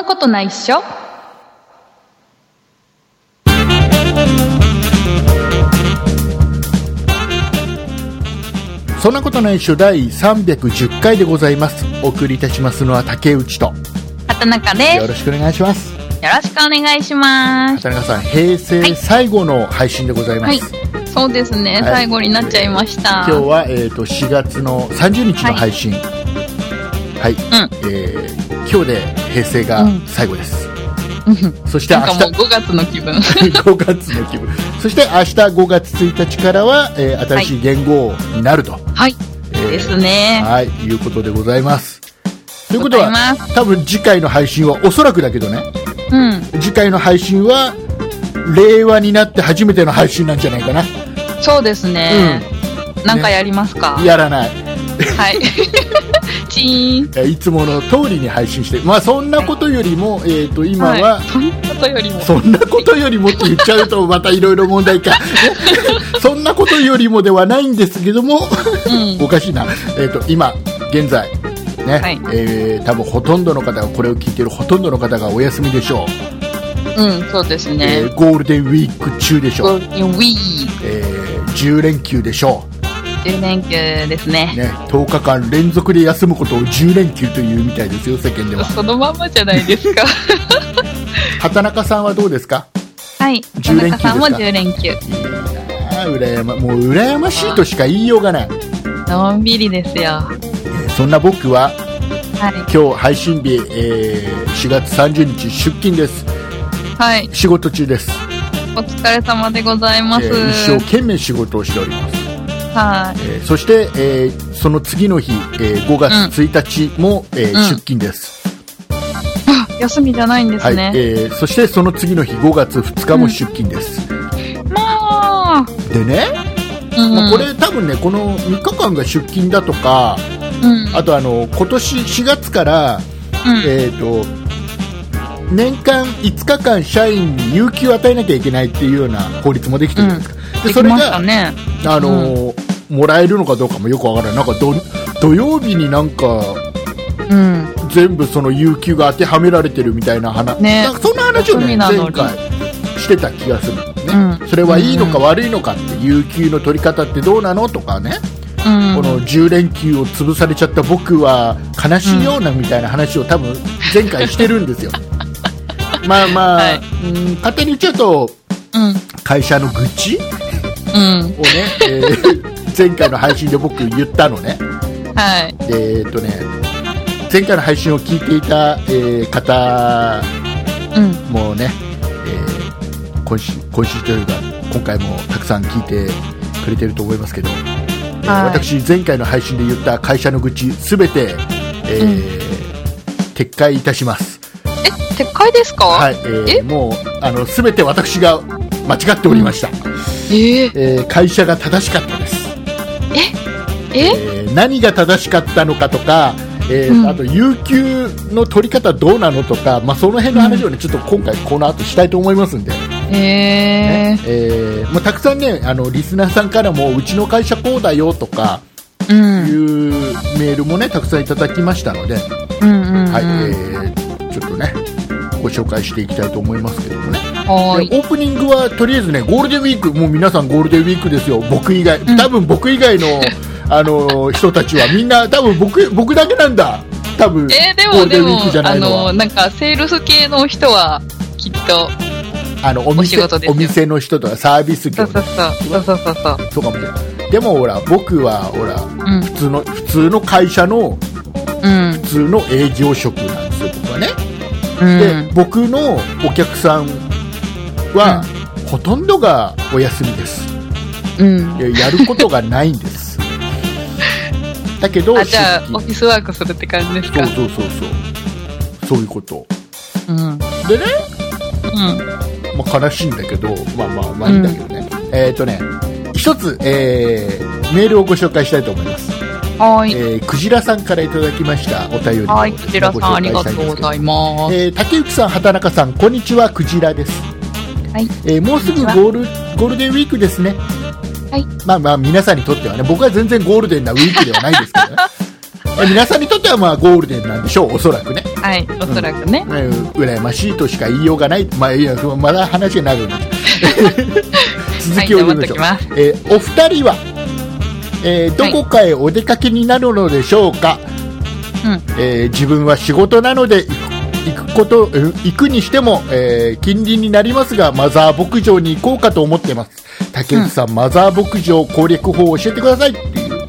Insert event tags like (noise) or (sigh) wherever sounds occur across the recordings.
なことないっしょ。そんなことないっしょ第310回でございます。お送りいたしますのは竹内と。畑中です。よよろしくお願いします。ろしくお願いします。畑中さん平成最後の配信でございます、そうですね、はい。最後になっちゃいました。今日は、えー、と4月の30日の配信。はい、えー今日で平成が最後です、うん。そして明日なんかもう5月の気分。(laughs) 5月の気分。そして明日5月1日からは、えー新しい元号になると、はい。えーですね。はいいうことでございます。ということは多分次回の配信はおそらくだけどね。うん。次回の配信は令和になって初めての配信なんじゃないかな。そうですね。なんかやりますか、やらない。はい。(laughs) チーン。えーいつもの通りに配信してまあそんなことよりも、えー、と今は、い、そんなことよりも。そんなことよりもって言っちゃうと (laughs) またいろいろ問題か (laughs) そんなことよりもではないんですけどもうん。おかしいな、えー、と今現在ね、はいえー多分ほとんどの方がこれを聞いているほとんどの方がお休みでしょう、うん、そうですえね。ーゴールデンウィーク中でしょう、ゴールデンウィーえー10連休でしょ10連休ですねう、。ね、10日間連続で休むことを10連休というみたいですよ世間ではそのまんまじゃないですか。(laughs) 畑中さんはどうですか？はい。10連休さんも10連休。いいなあ羨まもう羨ましいとしか言いようがないのんびりですよ。そんな僕ははい。今日配信日、えー4月30日出勤ですはい。仕事中です、お疲れ様でございます。えー一生懸命仕事をしております、はい。えーそして、えーその次の日、えー5月1日も、えーうん。出勤です、あ、休みじゃないんではい。すね。えーそしてその次の日5月2日も出勤です、まあ、でね、うん、まあこれ多分ねこの3日間が出勤だとかうん、あとあの今年4月から、うん、えー、と年間5日間社員に有給を与えなきゃいけないっていうような法律もできてるじゃないですか、でそれが、たね。あのーもらえるのかどうかもよくわからない。なんか土土曜日になんかうん。全部その有給が当てはめられてるみたいな話、ね。なそんな話をね前回してた気がするのね、うん。それはいいのか悪いのかって有給の取り方ってどうなのとかね、うん。この10連休を潰されちゃった僕は悲しいようなみたいな話を多分 (laughs) 前回してるんですよ。まあまあ、はい。うん勝手に言っちゃうとうん。会社の愚痴うん。をね、えー前回の配信で僕言ったのね。はい。でえーっとね前回の配信を聞いていた、えー方うん。もね、えー今週今週というか今回もたくさん聞いてくれてると思いますけど、えーはい。私前回の配信で言った会社の愚痴すべて、えー撤回いたします。え、撤回ですか？はい、えーえ？もうあの全て私が間違っておりました、えー、えー会社が正しかったです。え？え？ー何が正しかったのかとか、えーうん。あと有給の取り方どうなのとか、まあ、その辺の話を、ねちょっと今回この後したいと思いますんで、えねえーまあ、たくさんねあのリスナーさんからもうちの会社こうだよとかー、うん。いうメールもねたくさんいただきましたので、うんうんうん。はいえーちょっとねご紹介していきたいと思いますけどもねはオープニングはとりあえずねゴールデンウィークもう皆さんゴールデンウィークですよ僕以外ん多分僕以外の、(laughs) あの人たちはみんな多分僕僕だけなんだ多分えー、でゴーもでもルデンウィークじゃ、なあいのなんか、セールス系の人は、きっと、あのお店お店の人とかサービス業そうそうそう。そうそうそうそう。とかもねでもほら僕はほらうん。普通の普通の会社のうん。普通の営業職なんですよ僕はね、うん。で僕のお客さんは、ほとんどがお休みですうん。いややることがないんです (laughs) だけどあ、じゃあ、オフィスワークするって感じですか？そうそうそうそうそういうことうん。うん。でね、まあ、悲しいんだけどまあまあまあいいんだけどね、えっ、とね一つ、えーメールをご紹介したいと思います、はーい。えークジラさんからいただきましたお便りをはい、クジラさんありがとうごいざいます。えー竹内さん、畑中さん、こんにちは、クジラです。はい。えーもうすぐゴールゴールデンウィークですね。はい。まあまあ皆さんにとってはね、僕は全然ゴールデンなウィークではないですけどね。(laughs) え皆さんにとってはまあゴールデンなんでしょうおそらくねはい、おそらくね。えー羨ましいとしか言いようがない、まあ、いやまだ話が長くなっ (laughs) 続きを読みましょう、はいえーお二人は、えーどこかへお出かけになるのでしょうか、うん。えー自分は仕事なので行ことえー行くにしても、えー近隣になりますがマザー牧場に行こうかと思ってます。竹内さん、マザー牧場攻略法を教えてください。っていう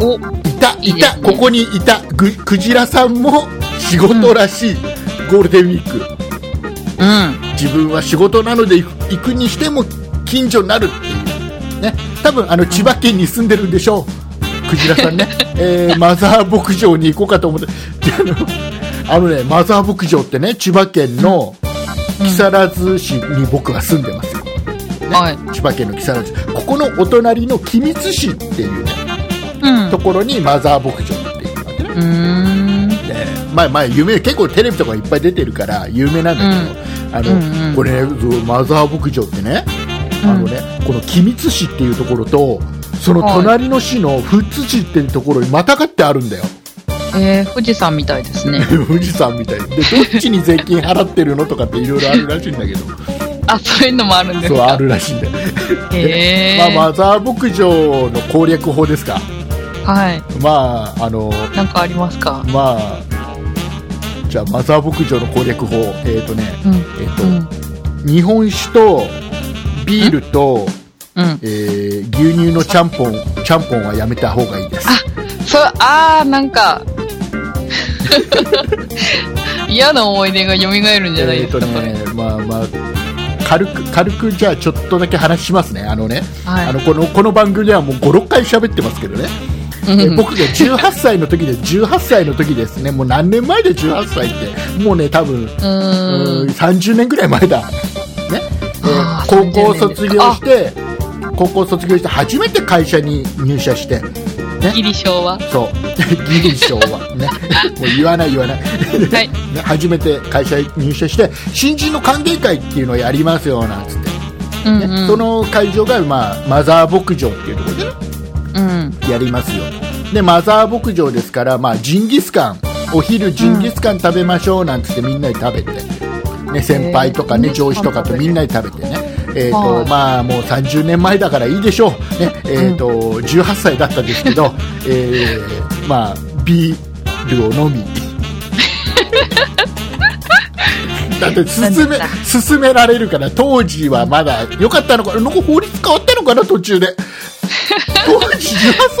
お、いた。いたねここにいたぐクジラさんも仕事らしい、ゴールデンウィーク。うん。自分は仕事なので行く行くにしても近所になるっていう。ね。多分あの千葉県に住んでるんでしょう。クジラさんね、(laughs) えーマザー牧場に行こうかと思って。であのあのねマザー牧場ってね千葉県の木更津市に僕は住んでますよ、ね。はい。千葉県の木更津。ここのお隣の君津市っていう、ね、うん。ところにマザー牧場っていうのがね。うーん。ね。まあまあ有名結構テレビとかいっぱい出てるから有名なんだけど、あの、うんうん。これねマザー牧場ってね、あのねこの君津市っていうところとその隣の市の富津市っていうところにまたがってあるんだよえー、富士山みたいですね。(laughs) 富士山みたいにでどっちに税金払ってるのとかっていろいろあるらしいんだけどあ、そういうのもあるんですか？そうあるらしいんだよ、へー。まあ、マザー牧場の攻略法ですかはい。まああのなんかありますか？まあじゃあマザー牧場の攻略法えっ、とねうん。えっ、と、うん。日本酒とビールと、うん。えー牛乳のちゃんぽんちゃんぽんはやめた方がいいですそう、あー、なんか、(laughs) 嫌な思い出が蘇るんじゃないえっ、とですか。ねまあまあ軽く軽くじゃあちょっとだけ話しますね。あのね、はい。あのこのこの番組ではもう56回喋ってますけどね、うん。え僕が18歳の時で18歳の時ですね。もう何年前で18歳って。もうね多分うん。ん30年ぐらい前だ、ね。え高校30年卒業して高校卒業して初めて会社に入社してギリ昭和。そう。(laughs) ギリ昭和ね。(laughs) もう言わない言わない、はい。(laughs) ね、初めて会社に入社して新人の歓迎会っていうのをやりますよなんつって、ねうんうん。その会場が、まあ、マザー牧場っていうところでねうん。やりますよ。でマザー牧場ですから、まあ、ジンギスカン。お昼ジンギスカン食べましょうなんつってみんなで食べて、ね、先輩とかね上司とかとみんなで食べて。ねえーとはい。まあ、もう30年前だからいいでしょう、ねえーと18歳だったんですけど、えーまあ、ビールを飲み。(laughs) だって勧めなんだ。勧められるから当時はまだ良かったのかな。んか法律変わったのかな途中で。(laughs) 当時18歳。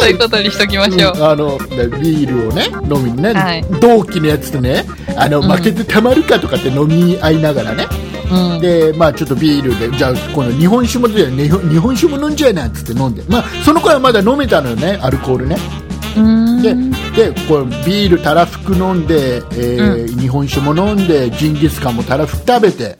そういうことにしときましょう。うんあのでビールをね飲みにね、はい。同期のやつとねあのうん。負けてたまるかとかって飲み合いながらね、うん。でまあちょっとビールでじゃあこの日本酒も出て日本酒も飲んじゃえなっつって飲んで。まあその頃はまだ飲めたのよねアルコールね。ででこれビールたらふく飲んで、えー日本酒も飲んでジンギスカンもたらふく食べて。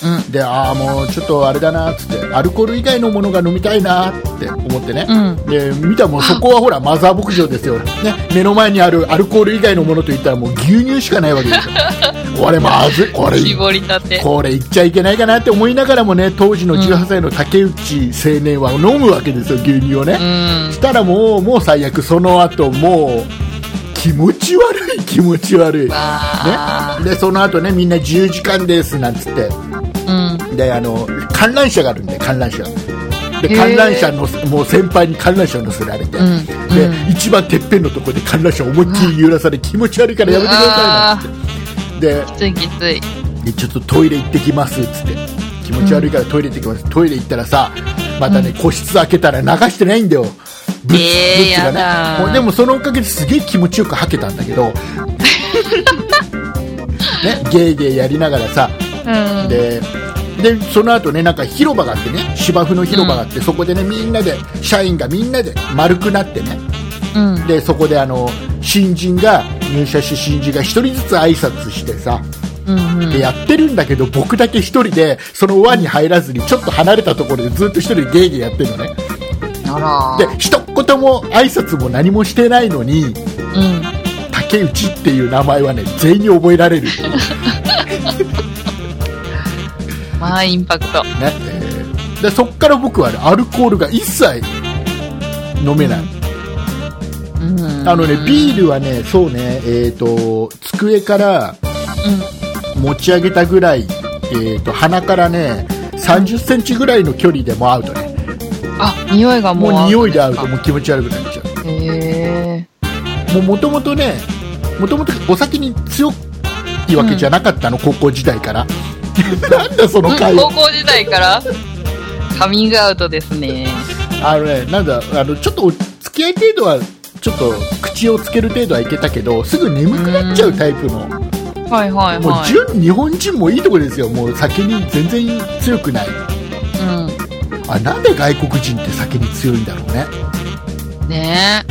うん。でああもうちょっとあれだなっつってアルコール以外のものが飲みたいなって思ってね、うん。で見たらもうそこはほらマザー牧場ですよ、ね、目の前にあるアルコール以外のものといったらもう牛乳しかないわけですよ (laughs) これまずいこれ。絞りたて。これ言っちゃいけないかなって思いながらもね当時の18歳の竹内青年は飲むわけですよ牛乳をね、うん。したらもうもう最悪その後もう気持ち悪い気持ち悪い、ね、わでその後ねみんな自由時間ですなんつって。ーうん。であの観覧車があるんで観覧車。で観覧車のもう先輩に観覧車を乗せられて、うん。で、うん。一番てっぺんのところで観覧車を思いっきり揺らされ気持ち悪いからやめてくださいなんつってできついきつい。でちょっとトイレ行ってきますっつって。気持ち悪いからトイレ行ってきます、トイレ行ったらさまたね、個室開けたら流してないんだよ。ブッえーブッツがね。でもそのおかげですげえ気持ちよく吐けたんだけど。(laughs) ねゲーゲーやりながらさ。うん。ででその後ねなんか広場があってね。芝生の広場があって、そこでねみんなで社員がみんなで丸くなってね。うん。でそこであの新人が入社し新人が一人ずつ挨拶してさうんうん。でやってるんだけど僕だけ一人でその輪に入らずにちょっと離れたところでずっと一人でゲーゲーやってるのね。で一言も挨拶も何もしてないのにうん。竹内っていう名前はね全員に覚えられる (laughs) まあ、インパクト。えーでそっから僕はねアルコールが一切飲めない、うんあのねビールはねそうねえっ、と机から持ち上げたぐらい、えー、と鼻からね30センチぐらいの距離でもアウトね。あ、匂いがもう。もう匂いでアウト。へもう気持ち悪くなっちゃえ。う。もうもともとねもともとお酒に強いわけじゃなかったの、高校時代から。(laughs) なんだその会話。高校時代から？カミングアウトですね。あのねなんだあのちょっとお付き合い程度はちょっと口をつける程度はいけたけどすぐ眠くなっちゃうタイプのはいはいもうはい。純日本人もいいとこですよもう酒に全然強くないうあなんで外国人って酒に強いんだろうねん。ね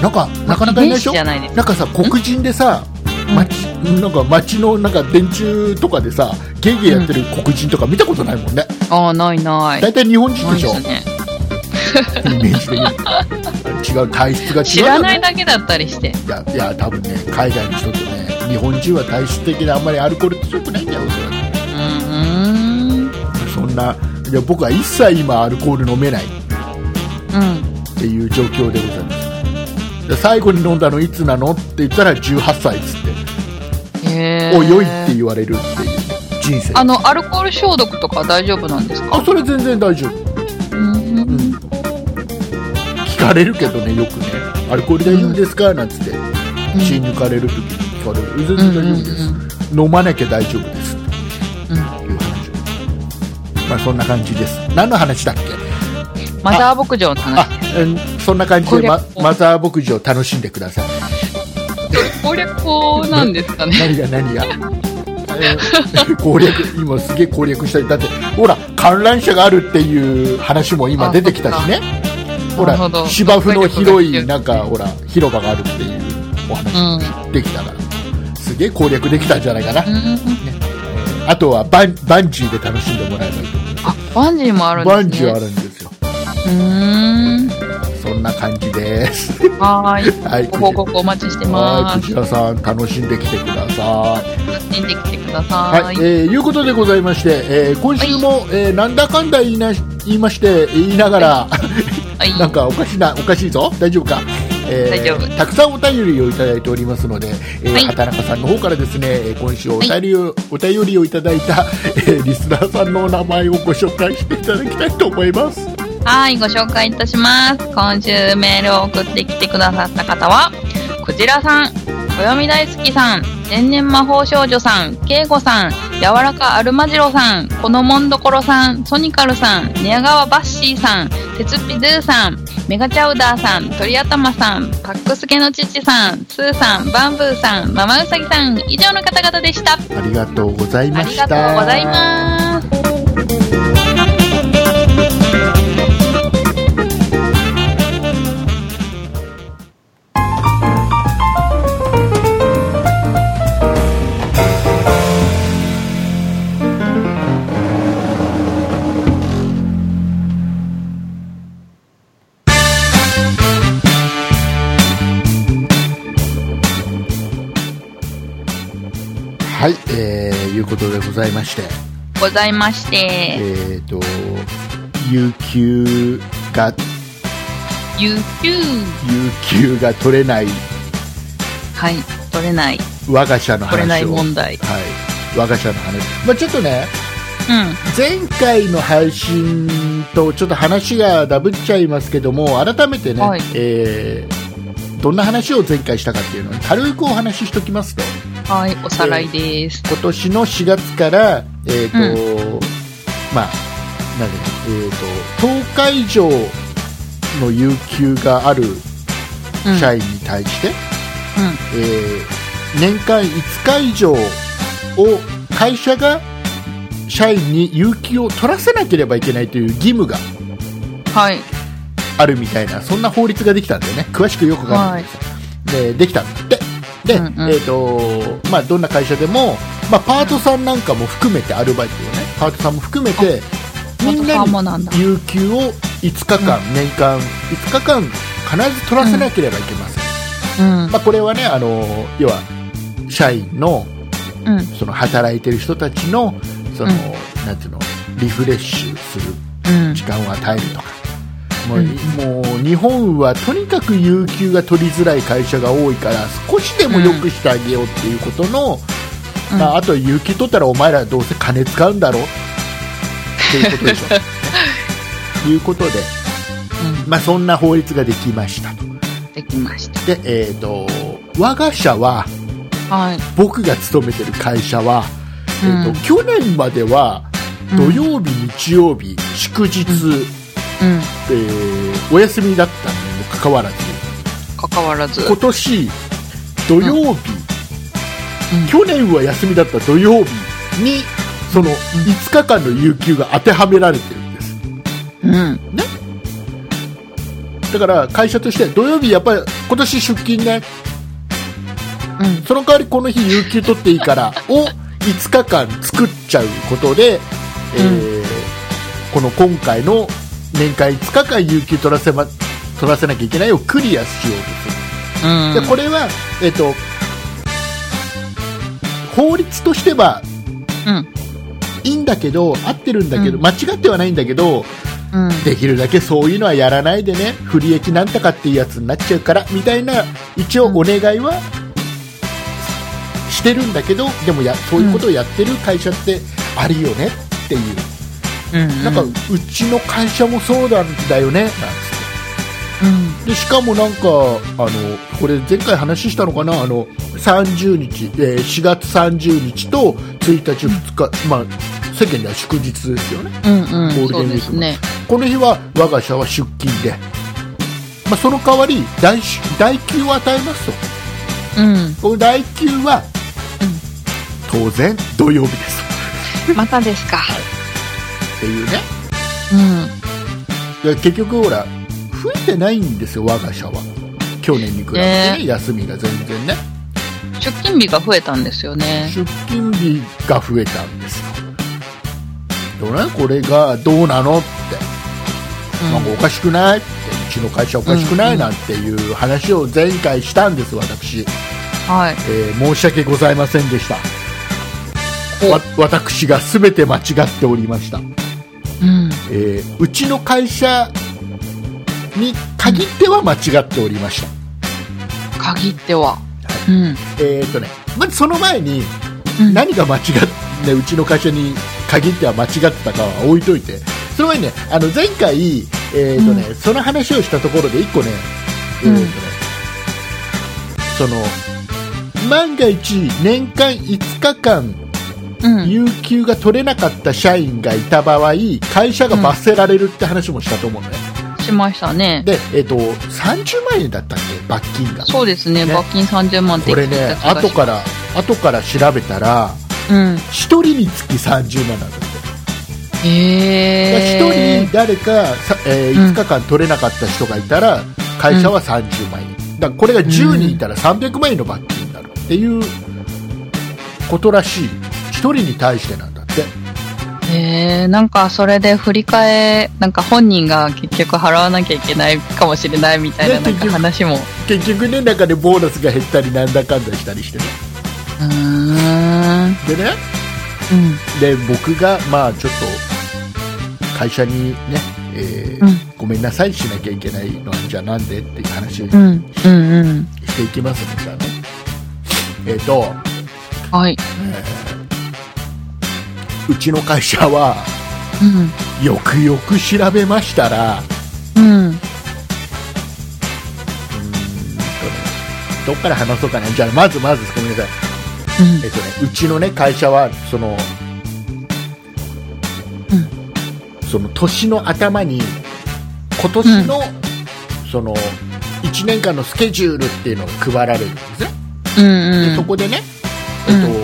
なんかえ。なかなかいないでしょ？ないです。なんかさ黒人でさうん街なんか街のなんか電柱とかでさゲーゲーやってる黒人とか見たことないもんねああ、ないない。大体日本人でしょ、ね。イメージ的に違う体質が違う知らないいだけだったりして。やいや多分ね海外の人とね日本人は体質的であんまりアルコール強くないんだよおそらうん。くそんないや僕は一切今アルコール飲めないうん。っていう状況でございますで最後に飲んだのいつなのって言ったら18歳っつってへえ。およいって言われるっていう人生あの、アルコール消毒とか大丈夫なんですか？あそれ全然大丈夫、うん。うん、聞かれるけどねよくね。アルコール大丈夫ですか？なんつって。血抜かれる時に聞かれる。全然大丈夫です、飲まなきゃ大丈夫です。ていう話まあそんな感じです。何の話だっけ？マザー牧場の話そんな感じで、まマザー牧場楽しんでください。攻略法なんですかね。何が何が？えー攻略今すげえ攻略したい。だってほら観覧車があるっていう話も今出てきたしねほら芝生の広いなんかほら広場があるっていうお話もできたから、すげえ攻略できたんじゃないかな、うん。うん。あとはバンバンジーで楽しんでもらえばいいと思いまあ、バンジーもあるんすですね。バンジーあるんですようーん。そんな感じですはーい。はいご報告お待ちしてはいますク。ジラさん楽しんできてください楽しんできてくださ。はいい、えーいうことでございまして、えー今週も、えーなんだかんだ言いな言いまして言いながらはい。なんかおかしいなおかしいぞ。大丈夫か、えー大丈夫。たくさんお便りをいただいておりますので、えーはい。畑中さんの方からですねえー今週お便りを、お便りをいただいた、えーリスナーさんのお名前をご紹介していただきたいと思います。はい、ご紹介いたします。今週メールを送ってきてくださった方は、クジラさん、暦大好きさん、天然魔法少女さん、ケイゴさん、柔らかアルマジロさん、このもんどころさん、ソニカルさん、寝屋川バッシーさん、鉄ピドゥさん、メガチャウダーさん、鳥頭さん、パックスケの父さん、スーさん、バンブーさん、ママウサギさん、以上の方々でした。ありがとうございありましたがとうございます。ことでございまして。ございまして、えっ、と有給が有給、有給が取れない。はい、取れない、我が社の取れない話を、はい、問題。我が社の話、まあ、ちょっとねうん。前回の配信とちょっと話がダブっちゃいますけども改めてね、はい。えーどんな話を前回したかっていうのを軽くお話ししときますとはい、おさらいです。今年の4月から、えーとまあなんでねえー、と10日以上の有給があるうん。社員に対して、うえー年間5日以上を会社が社員に有給を取らせなければいけないという義務がん。はい。あるみたいなそんな法律ができたんだよね詳しくよくわかんないんですよ、でできたんだってで、うんうんえーとまあ、どんな会社でも、まあ、パートさんなんかも含めてアルバイトをねパートさんも含めてみんな。に有給を5日間、年間5日間必ず取らせなければいけません、うん。まあ、これはねあの要は社員のうん。その働いてる人たちのその、うんなんていうのリフレッシュするうん時。間を与えるとかもううんもう日本はとにかく有給が取りづらい会社が多いから少しでも良くしてあげようっていうことの、うんまあ、あと有給取ったらお前らどうせ金使うんだろっていうことでしょ。と (laughs) いうことで、うんまあ、そんな法律ができましたと。できました。で、えー、と我が社ははい。僕が勤めてる会社は、えーとうん去年までは土曜日、日曜日祝日、うん。えーお休みだったにもかかわらず関わらず。今年土曜日、うん去年は休みだった土曜日にその5日間の有給が当てはめられてるんですうん。だから会社として土曜日やっぱり今年出勤ねうん。その代わりこの日有給取っていいから (laughs) を5日間作っちゃうことで、えーこの今回の年間5日間有給取らせ,、ま、取らせなきゃいけないをクリアしようとするうん。でこれは、えっと法律としてはうん。いいんだけど合ってるんだけど、うん間違ってはないんだけどうん。できるだけそういうのはやらないでね不利益なんとかっていうやつになっちゃうからみたいな一応お願いはしてるんだけどでもやそういうことをやってる会社ってあるよねっていう、うん。なんかうちの会社もそうなんだよねなんつってうん。でしかもなんかあのこれ前回話したのかな？あの30日、えー4月30日と1日2日、まあ、世間では祝日ですよねうん。うん。ゴールデンウィークね。この日は我が社は出勤で、まあ、その代わり代し代給を与えますとうん。この代給は、当然土曜日ですまたですか。っていうね。うん。で結局ほら増えてないんですよ我が社は。去年に比べてね、ね。休みが全然ね。出勤日が増えたんですよね。出勤日が増えたんですよ。でもねこれがどうなのって、なんかおかしくない？ってうちの会社おかしくない、うんなんていう話を前回したんです私、はい。えー申し訳ございませんでした。私が全て間違っておりました、うん。えーうちの会社に限っては間違っておりました、限っては。うん。えーとね、まずその前にうん何が間違って、ね、うちの会社に限っては間違ってたかは置いといてその前にねあの前回、えーとねその話をしたところで1個ね,、えーとねその万が一年間5日間うん。有給が取れなかった社員がいた場合会社が罰せられるって話もしたと思うのね、しましたね。で、えー、と30万円だったっけ？罰金がそうですね。ね罰金30万ってこれね後から後から調べたらうん。1人につき30万なんだってへ1え人。誰かさ、えーうん5日間取れなかった人がいたら会社は30万円、だからこれが10人いたら300万円の罰金になるっていうことらしい1人に対してなんだってへえ。なんかそれで振り替え、なんか本人が結局払わなきゃいけないかもしれないみたいななんか話も。結局ね中でボーナスが減ったりなんだかんだしたりしてねうーん。でねうん。で僕がまあちょっと会社にね、えーうんごめんなさいしなきゃいけないのはじゃあなんでっていう話をうん。うん。うん。していきますねじゃあねえっ、とはい。うちの会社はうん。よくよく調べましたらうん。うーんとねどっから話そうかなじゃあまずまずごめんなさいえっとねうちのね会社はその、その年の頭に今年の、その1年間のスケジュールっていうのが配られるんですね、うん。うん。でそこでねえっと、うん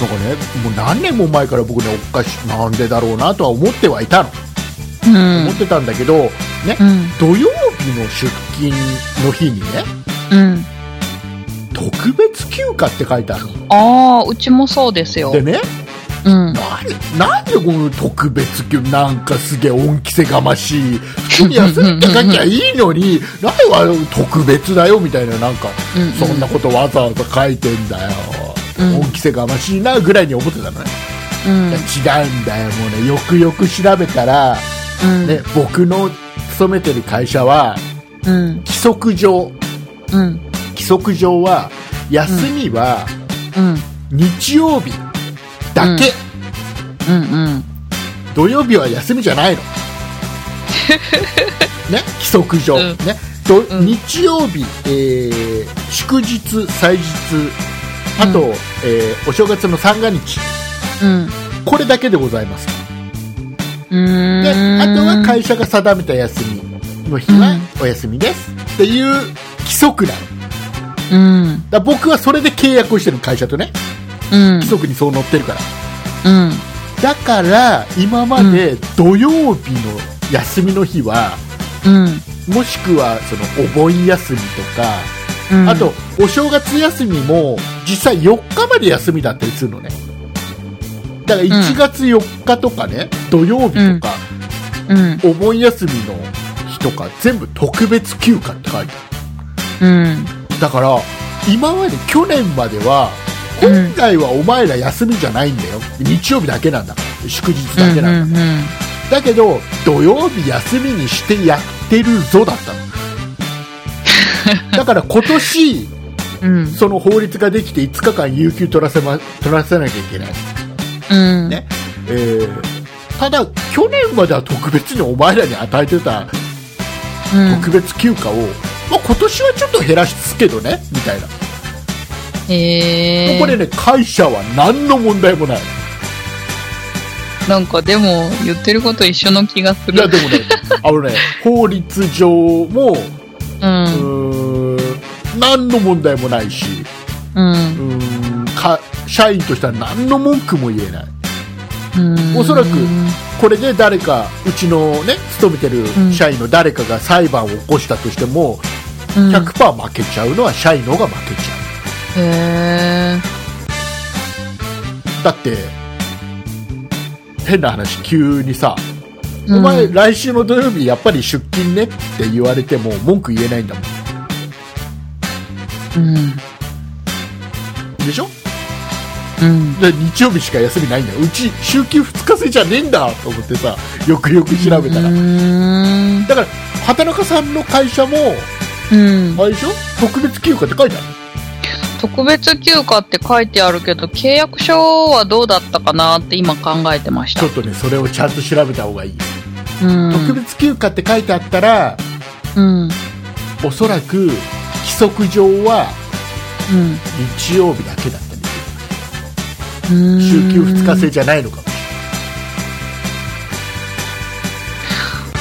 なんかねもう何年も前から僕ねおかしなんでだろうなとは思ってはいたの、うん。思ってたんだけどね、うん。土曜日の出勤の日にねうん。特別休暇って書いてあるのああ、うちもそうですよ。でねうん。なんなんでこの特別休なんかすげえ恩着せがましい普通に休みって書きゃいいのに何は特別だよみたいななんかうんそんなことわざわざ書いてんだよ、うん恩着せがましいなぐらいに思ってたのね、うん違うんだよもうねよくよく調べたらうん。ね、僕の勤めてる会社はうん。規則上うん。規則上は休みはうん。日曜日だけ、うん。うん。土曜日は休みじゃないの (laughs) ね規則上、うんね日曜日、えー祝日祭日あと、うんえーお正月の三が日うん。これだけでございますうん。であとは会社が定めた休みの日はお休みですっていう規則なのうん。だ僕はそれで契約をしてる会社とねうん規。則にそう載ってるからうん。だから今まで土曜日の休みの日は、うん。もしくはそのお盆休みとか、うん。あとお正月休みも実際4日まで休みだったりするのね。だから1月4日とかね、土曜日とか、うん。お盆休みの日とか全部特別休暇って書いてあうん。るだから今まで去年まではうん。本来はお前ら休みじゃないんだよ。日曜日だけなんだから。祝日だけなんだ、うん。だけど土曜日休みにしてやってるぞだったの (laughs) だから今年うん。その法律ができて5日間有給取らせ,、ま、取らせなきゃいけない、うん。ねえーただ去年までは特別にお前らに与えてたうん。特別休暇を、まあ、今年はちょっと減らすけどねみたいな、へえ。これね会社は何の問題もないなんかでも、言ってること一緒の気がする。いやでもねあのね (laughs) 法律上もう。うんーん何の問題もないしうん。うーんか社員としては何の文句も言えないうん。おそらくこれで誰かうちのね勤めてるうん社員の誰かが裁判を起こしたとしても、うん、100%負けちゃうのは社員の方が負けちゃへえ。うだって変な話急にさ、うんお前来週の土曜日やっぱり出勤ねって言われても文句言えないんだもうん。んでしょ？うん。で日曜日しか休みないんだようち週休2日制じゃねえんだと思ってさよくよく調べたら、うん。だから畑中さんの会社もうん。あれでしょ？特別休暇って書いてある特別休暇って書いてあるけど、契約書はどうだったかなって今考えてましたちょ。っとねそれをちゃんと調べた方がいい、うん。特別休暇って書いてあったらうん。おそらく規則上はうん。日曜日だけだったりする週休2日制じゃないのかもし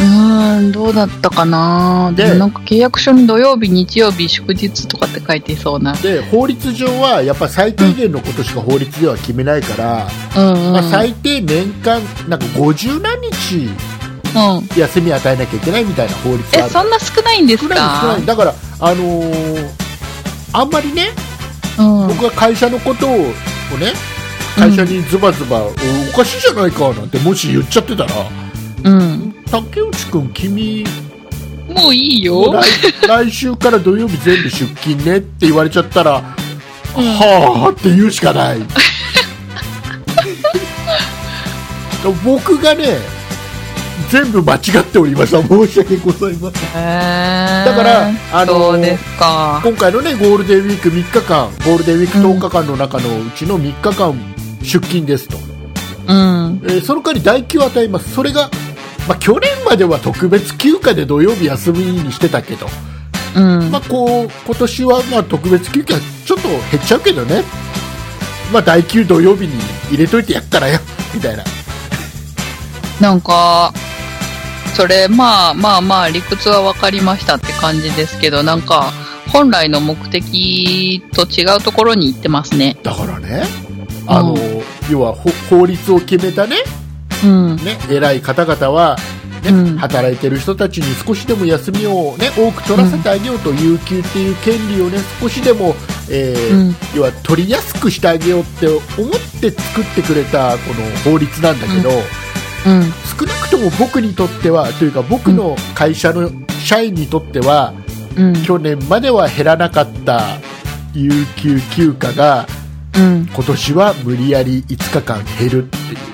うーん、どうだったかなでなんか契約書に土曜日、日曜日、祝日とかって書いていそうな。で法律上はやっぱ最低限のことしか法律では決めないから、うんうん。まあ、最低年間なんか50何日うん。休み与えなきゃいけないみたいな法律がえ、あるそんな少ないんです少ない少かないだからあのーあんまりねうん。僕が会社のことをね会社にズバズバ、おおかしいじゃないかなんてもし言っちゃってたらうん。竹内君君もういいよ。来 (laughs) 来週から土曜日全部出勤ねって言われちゃったら、はあって言うしかない (laughs) 僕がね全部間違っておりました。申し訳ございません。へー。だからあの。今回のねゴールデンウィーク3日間ゴールデンウィーク10日間の中のうちの3日間出勤ですと、うん。えーその代わり代休を与えます。それが、まあ、去年までは特別休暇で土曜日休みにしてたけど、うん。まあ、こう今年はまあ特別休暇ちょっと減っちゃうけどね、まあ、代休土曜日に入れといてやっからよみたいな。なんか、それ、まあまあまあ、理屈は分かりましたって感じですけど、なんか、本来の目的と違うところに行ってますね。だからねあの、うん。要はほ法律を決めたね。うん。ね偉い方々は、ねうん。働いてる人たちに少しでも休みを、ね、多く取らせてあげようと、有給っていう権利を、ね、少しでも、えーうん。要は取りやすくしてあげようって思って作ってくれたこの法律なんだけど、うん。少なくとも僕にとってはというか僕の会社の社員にとっては、うん。去年までは減らなかった有給休暇がうん。今年は無理やり5日間減るっていう。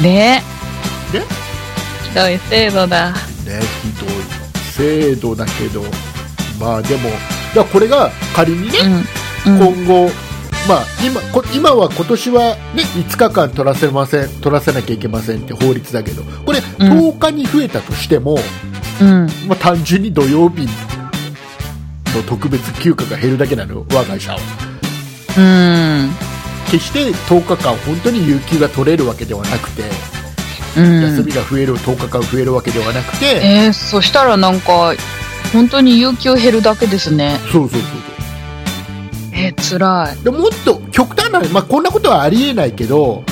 (laughs) ねひどい制度だ。ねひどい制度だけどまあでもだこれが仮にね、うん。うん。今後、まあ、今こ今は今年は、ね、5日間取らせません取らせなきゃいけませんって法律だけどこれうん10日に増えたとしても、うん。まあ、単純に土曜日の特別休暇が減るだけなの我が社はうん。決して10日間本当に有給が取れるわけではなくて、うん。休みが増える10日間増えるわけではなくて、えー、そしたらなんか、本当に有給減るだけですね。そうそうそうえー、辛い。でもっと極端な、まあ、こんなことはありえないけど、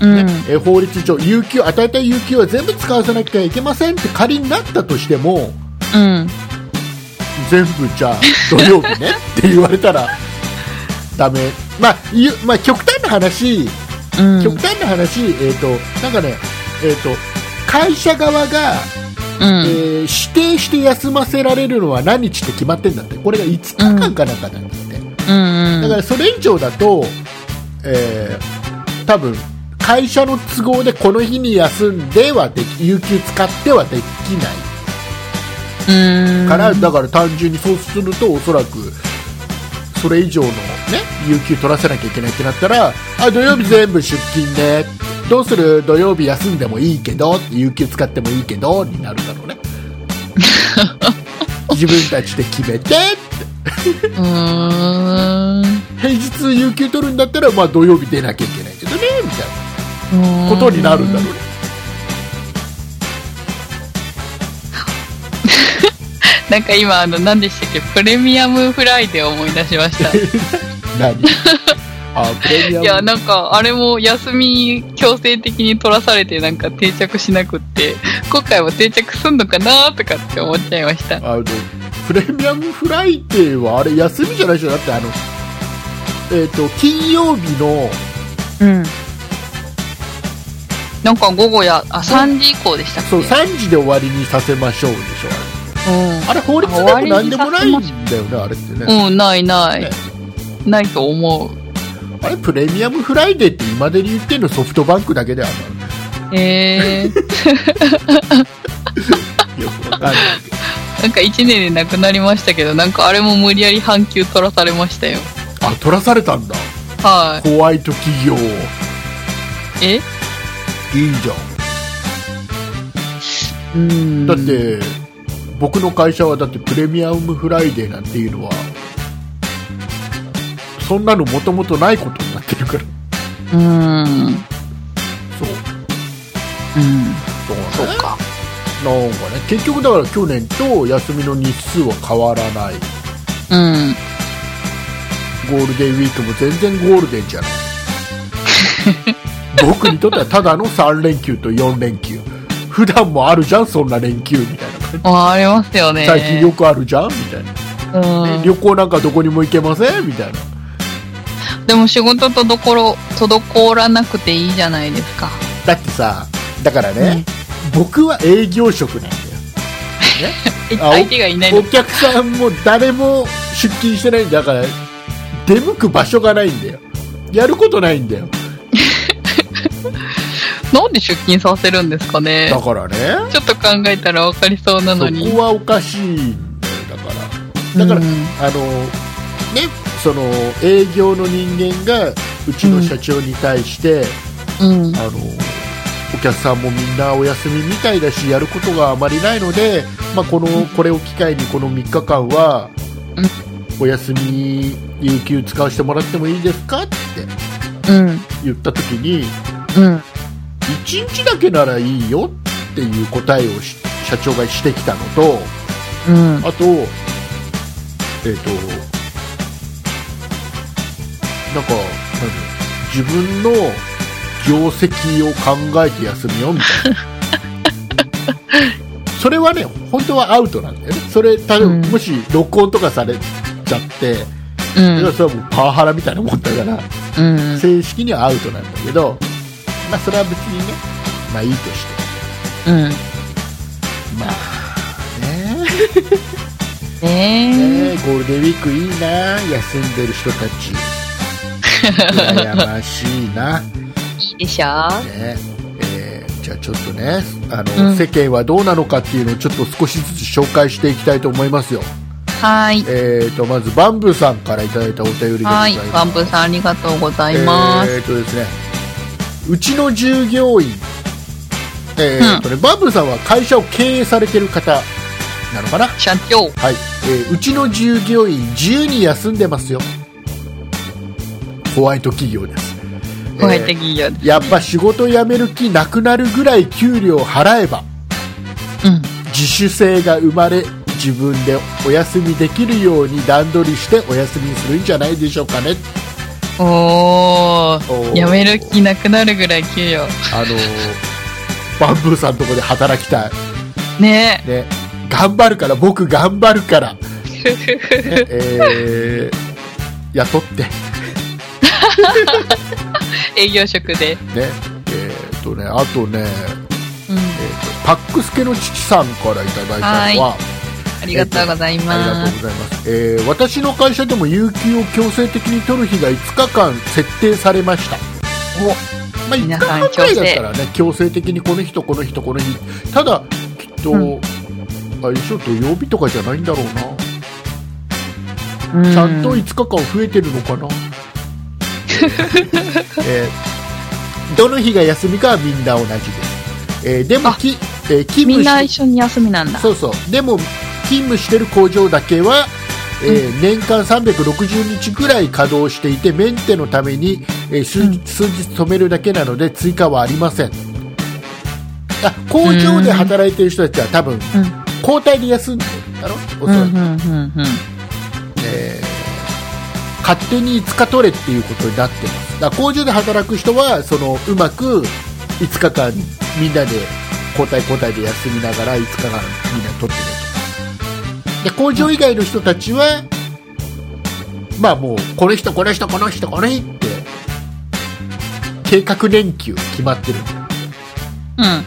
うん。え法律上有給与えた有給は全部使わせなきゃいけませんって仮になったとしてもうん。全部じゃあ土曜日ね (laughs) って言われたらダメ、まあゆまあ、極端な話、うん。極端な話、えー、となんかね、えー、と会社側が、うん。えー指定して休ませられるのは何日って決まってんだってこれが5日間かなんかなんだって、うん。だからそれ以上だと、えー多分会社の都合でこの日に休んではでき有給使ってはできないうん。から、だから単純にそうするとおそらくそれ以上の、ね、有給取らせなきゃいけないってなったらあ土曜日全部出勤ねどうする？土曜日休んでもいいけど有給使ってもいいけどになるだろうね (laughs) 自分たちで決めて。平日有給取るんだったら、まあ、土曜日出なきゃいけないけどねみたいなことになるんだろうねなんか今、あの、何でしたっけ、プレミアムフライデーを思い出しました。何？あプレミアム？いや、なんか、あれも休み強制的に取らされて、なんか定着しなくって、今回も定着すんのかなとかって思っちゃいました。あのプレミアムフライデーはあれ休みじゃないでしょ？だってあのえっ、と金曜日のうん。なんか午後や、あ、3時以降でしたっけ？そう3時で終わりにさせましょうでしょ。うん。あれ法律でも何でもないんだよねあれってね、うん、ないない。ね。ないと思う。あれプレミアムフライデーって今でに言ってるのソフトバンクだけであるえー、のよくわかんない。けどなんか1年でなくなりましたけど、なんかあれも無理やり半休取らされましたよ。あ取らされたんだはホワイト企業い。え？いいじゃんうん。だっ、て、僕の会社はだってプレミアムフライデーなんていうのはそんなのもともとないことになってるからうん。そううん。そうそうか。なんかね結局だから去年と休みの日数は変わらないうん。ゴールデンウィークも全然ゴールデンじゃない (laughs) 僕にとってはただの3連休と4連休普段もあるじゃんそんな連休みたいな感じあありますよね。最近よくあるじゃんみたいな、うん。旅行なんかどこにも行けませんみたいなでも仕事とどころ、滞らなくていいじゃないですか。だってさだからね、僕は営業職なんだよ。え (laughs) あお相手がいないの。お客さんも誰も出勤してないんだから出向く場所がないんだよ。やることないんだよ。(laughs) なんで出勤させるんですかね？だからね。ちょっと考えたら分かりそうなのに。そこはおかしいんだよだから。だから、うん。あのねその営業の人間がうちの社長に対して、うん。あのお客さんもみんなお休みみたいだしやることがあまりないので、まあ、このこれを機会にこの3日間は、お休み有給使わせてもらってもいいですかってうん。言った時にうん。1日だけならいいよっていう答えをし社長がしてきたのとうん。あとえっ、となんか何自分の業績を考えて休みよみたいな。(laughs) それはね本当はアウトなんだよね。それ多分、うん。もし録音とかされちゃって、うん。それはもうパワハラみたいなもんだからうん。正式にはアウトなんだけどまあそれは別にねまあいいとして。うん。まあね。え (laughs) え。ねゴールデンウィークいいな。休んでる人たち。羨ましいな、ねいいでしょ？えーじゃあちょっとねあの、うん。世間はどうなのかっていうのをちょっと少しずつ紹介していきたいと思いますよ、はーい。えー、とまずバンブーさんからいただいたお便りでござはいいます。バンブーさんありがとうございます。えー、とですねうちの従業員、えーとねバンブーさんは会社を経営されてる方なのかな？社長。はい、えーうちの従業員自由に休んでますよ。ホワイト企業ですえー。やっぱ仕事辞める気なくなるぐらい給料払えばうん。自主性が生まれ自分でお休みできるように段取りしてお休みするんじゃないでしょうかねおおーー。やめる気なくなるぐらい給与。あのーバンブーさんのとこで働きたいねね頑張るから僕頑張るから、ね (laughs) えー雇ってね (laughs) (laughs) (laughs) 営業職で。えーとねあとね、うん。えーとパックスケの父さんからいただいたのはありがとうございありまがとうす。ございます、えー私の会社でも有給を強制的に取る日が5日間設定されました。まあ、5日間くらいだったらね強制的にこの日とこの日とこの日ただきっと、うん。あれでしょ土曜日とかじゃないんだろうな、うちゃんと5日間増えてるのかな、えーどの日が休みかはみんな同じで。す、えーでもあき、えー勤みん務しな一緒に休みなんだ。そうそう。でも勤務してる工場だけは、えー年間360日ぐらい稼働していてメンテのために、えー数うん。数日止めるだけなので追加はありません。あ工場で働いてる人たちは多分うん。交代で休んでるんだろ？おそうん、うらく、ん、うん、うん。えー勝手に5日取れっていうことになってます。だから工場で働く人はそのうまく5日間みんなで交代交代で休みながら5日間みんな取ってね。とで工場以外の人たちはまあもうこの人この人この人この日って計画連休決まってるうん。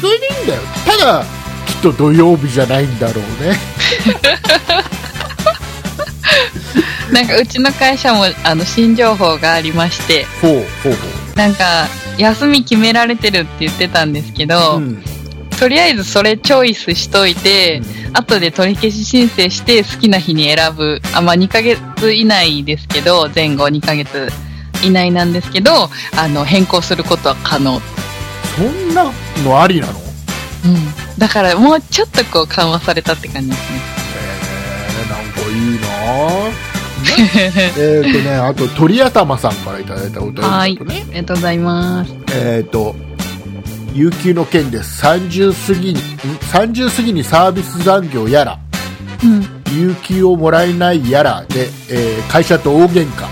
それでいいんだよ。ただきっと土曜日じゃないんだろうね (laughs) (laughs) なんかうちの会社もあの新情報がありまして、ほうほうほなんか休み決められてるって言ってたんですけど、う、うんとりあえずそれチョイスしといて、後で取り消し申請して好きな日に選ぶ。あ、まあ2ヶ月以内ですけど、前後2ヶ月以内なんですけど、あの変更することは可能。そんなのありなの？うん。だからもうちょっとこう緩和されたって感じですね。いいなぁ (laughs) えっとね、あと鳥頭さんからいただいたお便りだはい。とね、ありがとうございます。えっ、と、有給の件です。30過ぎに、ん30過ぎにサービス残業やら、うん。有給をもらえないやらで、えー会社と大喧嘩。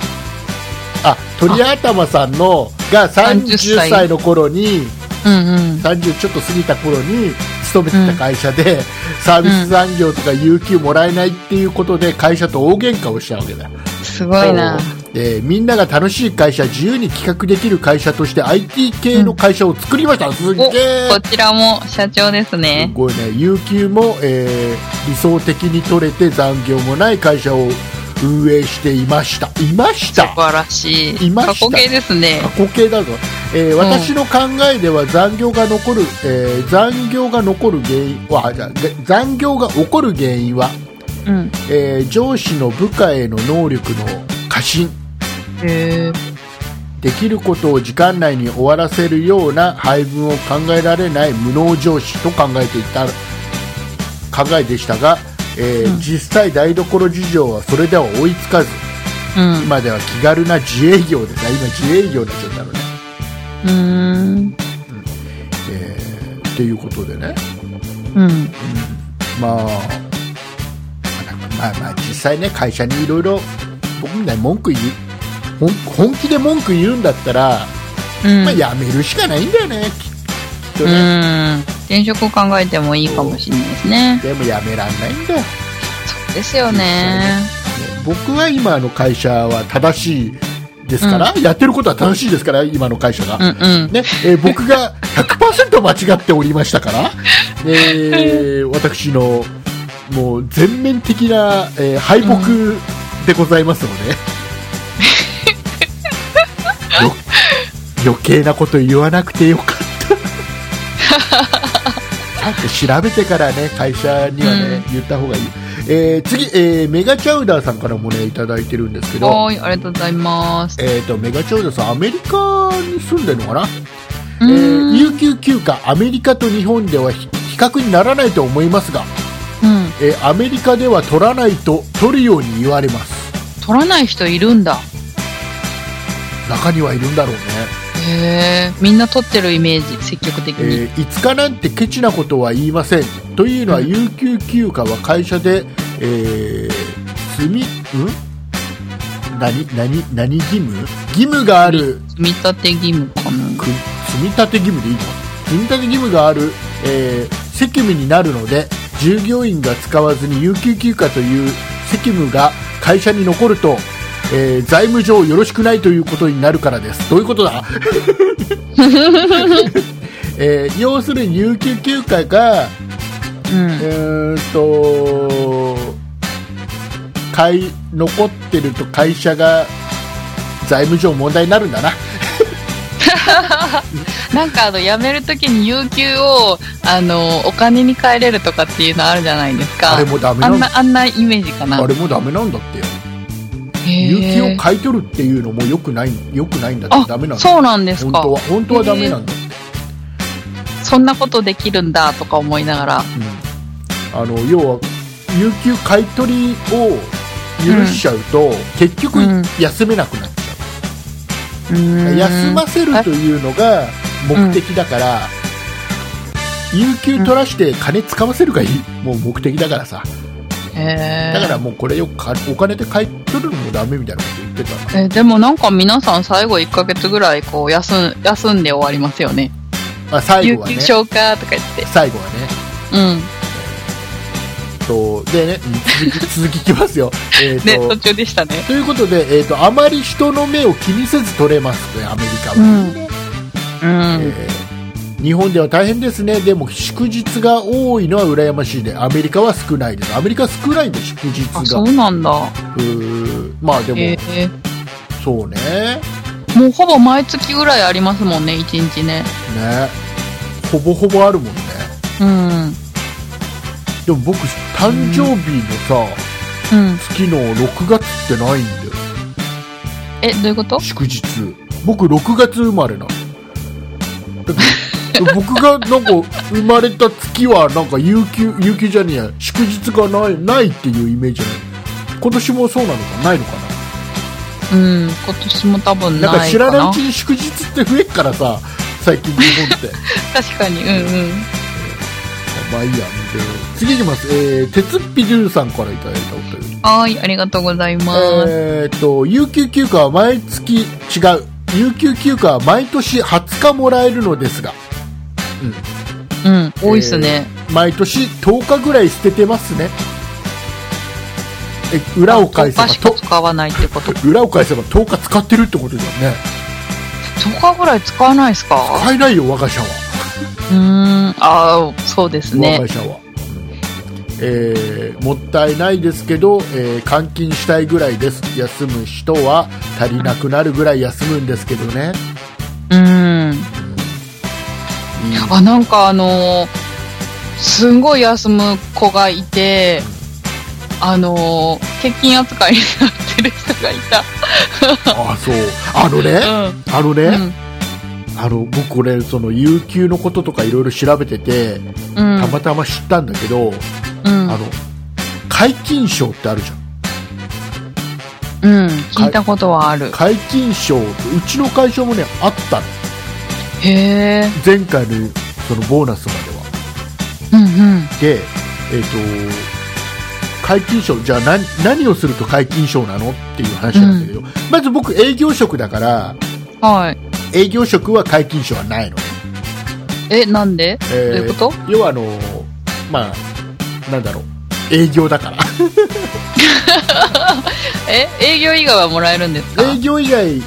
あ、鳥頭さんのが30 30歳歳の頃に、うんうん。30ちょっと過ぎた頃に勤めてた会社で、サービス残業とか有給もらえないっていうことで会社と大喧嘩をしたわけだよ。すごいな。でみんなが楽しい会社自由に企画できる会社として IT 系の会社を作りました、すっげお、えこちらも社長ですすね。ごいね。有給も、えー理想的に取れて残業もない会社を運営していました。いました。素晴らしい。いました。過去形ですね。過。去形だぞ、えー私の考えでは残業が残る、えー残業が残る原因は残業が起こる原因は、うん。えー上司の部下への能力の過信。へできることを時間内に終わらせるような配分を考えられない無能上司と考えていた考えでしたが、えーうん実際台所事情はそれでは追いつかずうん。今では気軽な自営業で今自営業になっちゃったのね、うーん。えーっていうことでねうん。まあ、まあまあ実際ね会社にいろいろ僕みたいに文句言う本本気で文句言うんだったら、うん。まあ、やめるしかないんだよねきっとうね、ん。転職を考えてもいいかもしれないですね。でもやめらんないんだ。よ、ねそうですよね。僕は今の会社は正しいですから、やってることは正しいですから今の会社が、うんうん。ねえー僕が100%間違っておりましたから、えー私のもう全面的な、えー敗北でございますので、よ余計なこと言わなくてよかった (laughs) ちゃんと調べてからね会社にはね、言った方がいい、えー次、えーメガチャウダーさんからもねいただいてるんですけど、はい、ありがとうございます。えー、とメガチャウダーさんアメリカに住んでるのかな、うえー有給休暇アメリカと日本では比比較にならないと思いますが、うん。えーアメリカでは取らないと取るように言われます。取らない人いるんだ。中にはいるんだろうね、へえ。みんな取ってるイメージ、積極的に。えー5日なんてケチなことは言いませんというのは、うん有給休暇は会社で、えー、積みん？何何何義務？義務がある積み立て義務かな。く積み立て義務でいいの？積み立て義務がある、えー責務になるので従業員が使わずに有給休暇という責務が会社に残ると、えー財務上よろしくないということになるからですどういうことだ、(laughs) えー要するに有給休暇がうん。うーんと会残ってると会社が財務上問題になるんだな (laughs) なんかあの、辞めるときに有給を、あの、お金に換えれるとかっていうのあるじゃないですか。あれもダメなんだあんな、イメージかな。あれもダメなんだってよ有給を買い取るっていうのもよくないよくないんだってダメなんだ。そうなんですか。本当は本当はダメなんだ。って、そんなことできるんだとか思いながら。うん、あの要は有給買い取りを許しちゃうと、結局うん休めなくなっちゃう、うーん。休ませるというのが目的だから、有給取らして金使わせるがいい。もう目的だからさだからもうこれよくかお金で買い取るのもダメみたいなこと言ってたなえでもなんか皆さん最後1ヶ月ぐらいこう休ん休んで終わりますよね。あ最後はね有給消化とか言って。最後はねうん。とでね続き (laughs) 続きいきますよ、えーとね、途中でしたね。ということで、えー、とあまり人の目を気にせず取れますねアメリカは、うん。うん。えー日本では大変ですね。でも祝日が多いのは羨ましいで。アメリカは少ないです。アメリカ少ないんで祝日あ、がそうなんだ。うーまあでも、え。そうね。ー、もうほぼ毎月ぐらいありますもんね、1日ね。ね。ほぼほぼあるもんね。うん。でも僕誕生日のさ、うん。月の6月ってないんだよ。え、どういうこと？祝日。僕6月生まれなの僕がなんか生まれた月はなんか有給有給じゃねえや祝日がないないっていうイメージ今年もそうなのか？ないのかうん。今年も多分ななないんか知らなかな。いうちに祝日って増えっからさ最近日本って (laughs) 確かに。うんうん。まあいいやで次いきます、えー、鉄っぴドゥさんからいただいたお便りはい、ありがとうございます。えーっと有給休暇は毎月違う有給休暇は毎年20日もらえるのですがうん、多いっすね。毎年10日ぐらい捨ててますねえ裏を返せば10日使わないってこと？裏を返せば10日使ってるってことじゃんね10日ぐらい使わないですか？使えないよ我が社は、うーん。ああ、そうです我ねが。社は、えーもったいないですけど、えー監禁したいぐらいです休む人は足りなくなるぐらい休むんですけどねうん。あ、なんかあのーすんごい休む子がいて、あのー欠勤扱いになってる人がいた。あそうあのね、うん。あのね、うん。あの僕これその有給のこととかいろいろ調べててうん。たまたま知ったんだけど、うん。あの皆勤賞ってあるじゃんうん。聞いたことはある。皆勤賞ってうちの会社もねあったのへえ。前回のそのボーナスまでは。うんうん。でえっ、と皆勤賞じゃあ何何をすると皆勤賞なのっていう話なんだけど、まず僕営業職だからはい。営業職は皆勤賞はないの、え、なんで、えーどういうこと？要はあのまあなんだろう。営業だから。(laughs) え、営業以外はもらえるんですか？営業以外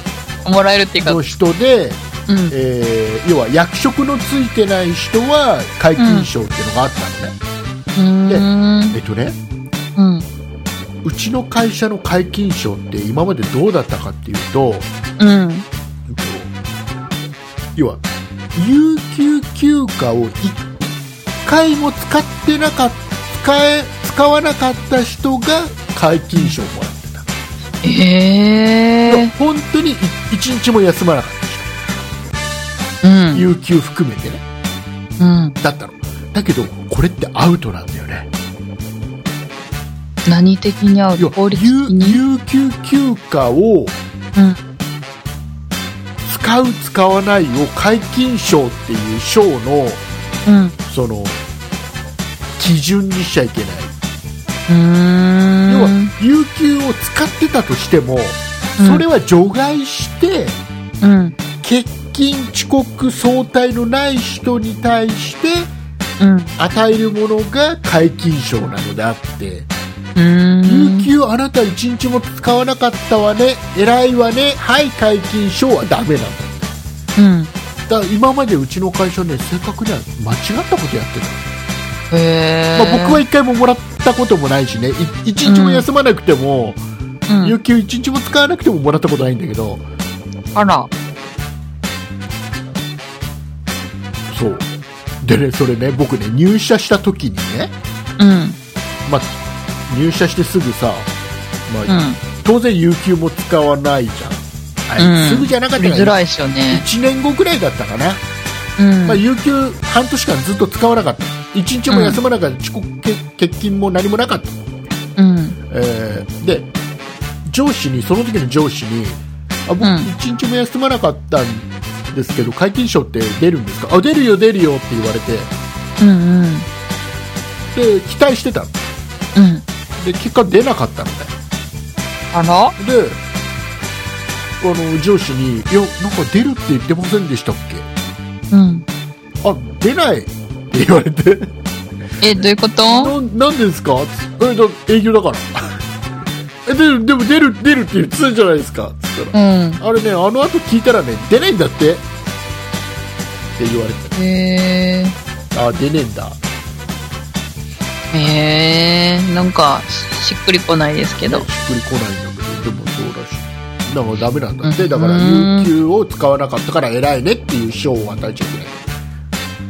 もらえるっていうか、の人で、うん。えー要は役職のついてない人は皆勤賞っていうのがあったのね、うーん。えっとねうん。うちの会社の皆勤賞って今までどうだったかっていうと、うん。要は有給休暇を1回も使ってなかっ使え使わなかった人が皆勤賞をもらってた、ええ本当に1日も休まなかっうん。た有給含めてねうん。だったのだけどこれってアウトなんだよね何的に合う要は法律有的に？有給休暇をうん。使う使わないを皆勤賞っていう賞のうん。その基準にしちゃいけない、うーん。要は有給を使ってたとしてもうんそれは除外して、うん。欠勤遅刻相対のない人に対してうん。与えるものが皆勤賞なのであって、うん。有給あなた1日も使わなかったわね偉いわねはい皆勤賞はダメなのうん。だから今までうちの会社ね正確には間違ったことやってたへえ。まあ、僕は1回ももらったこともないしね、1日も休まなくても、うん、有給1日も使わなくてももらったことないんだけど、あら。そう。でね、それね、僕ね、入社した時にね、うん。まあ、入社してすぐさ、まあうん。当然有給も使わないじゃん。あれうんすぐじゃなかったから、いですよね。1年後くらいだったかな。うん。まあ、有給半年間ずっと使わなかった。1日も休まなかった。遅刻、欠欠勤も何もなかった。うん。えーで上司にその時の上司にあ僕うん一日も休まなかったんですけど皆勤賞って出るんですか？あ出るよ出るよって言われてうん。うん。で期待してたのうん。で結果出なかったのねあらであの上司に「いやなんか出るって言ってませんでしたっけ？うん。あ出ない」って言われてえ、どういうこと？ななんでですか?」えだ営業だから」えででも出る出るって言ってたじゃないですか」つったらうん。あれね、あの後聞いたらね、出ないんだってって言われて、へえ。あ、出ねえんだ。へえ。なんか、しっくりこないですけど。しっくりこないんだけど、でもそうらしい。だからダメなんだって、うんだから有給を使わなかったから偉いねっていう賞を与えちゃいけない。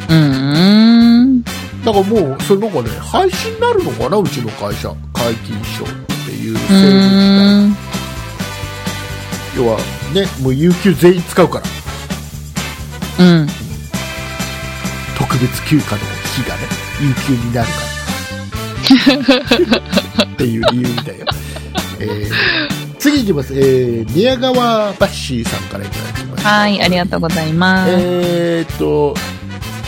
うーん。だからもう、それなんかね、廃止になるのかな、うちの会社。皆勤賞っていう制う度自体。要はね、もう有給全員使うから、うん。特別休暇の日がね、有給になるから。(laughs) っていう理由みたいよ。えー、次いきます。えー、宮川バッシーさんからいただきました。はい、ありがとうございます。えーっと、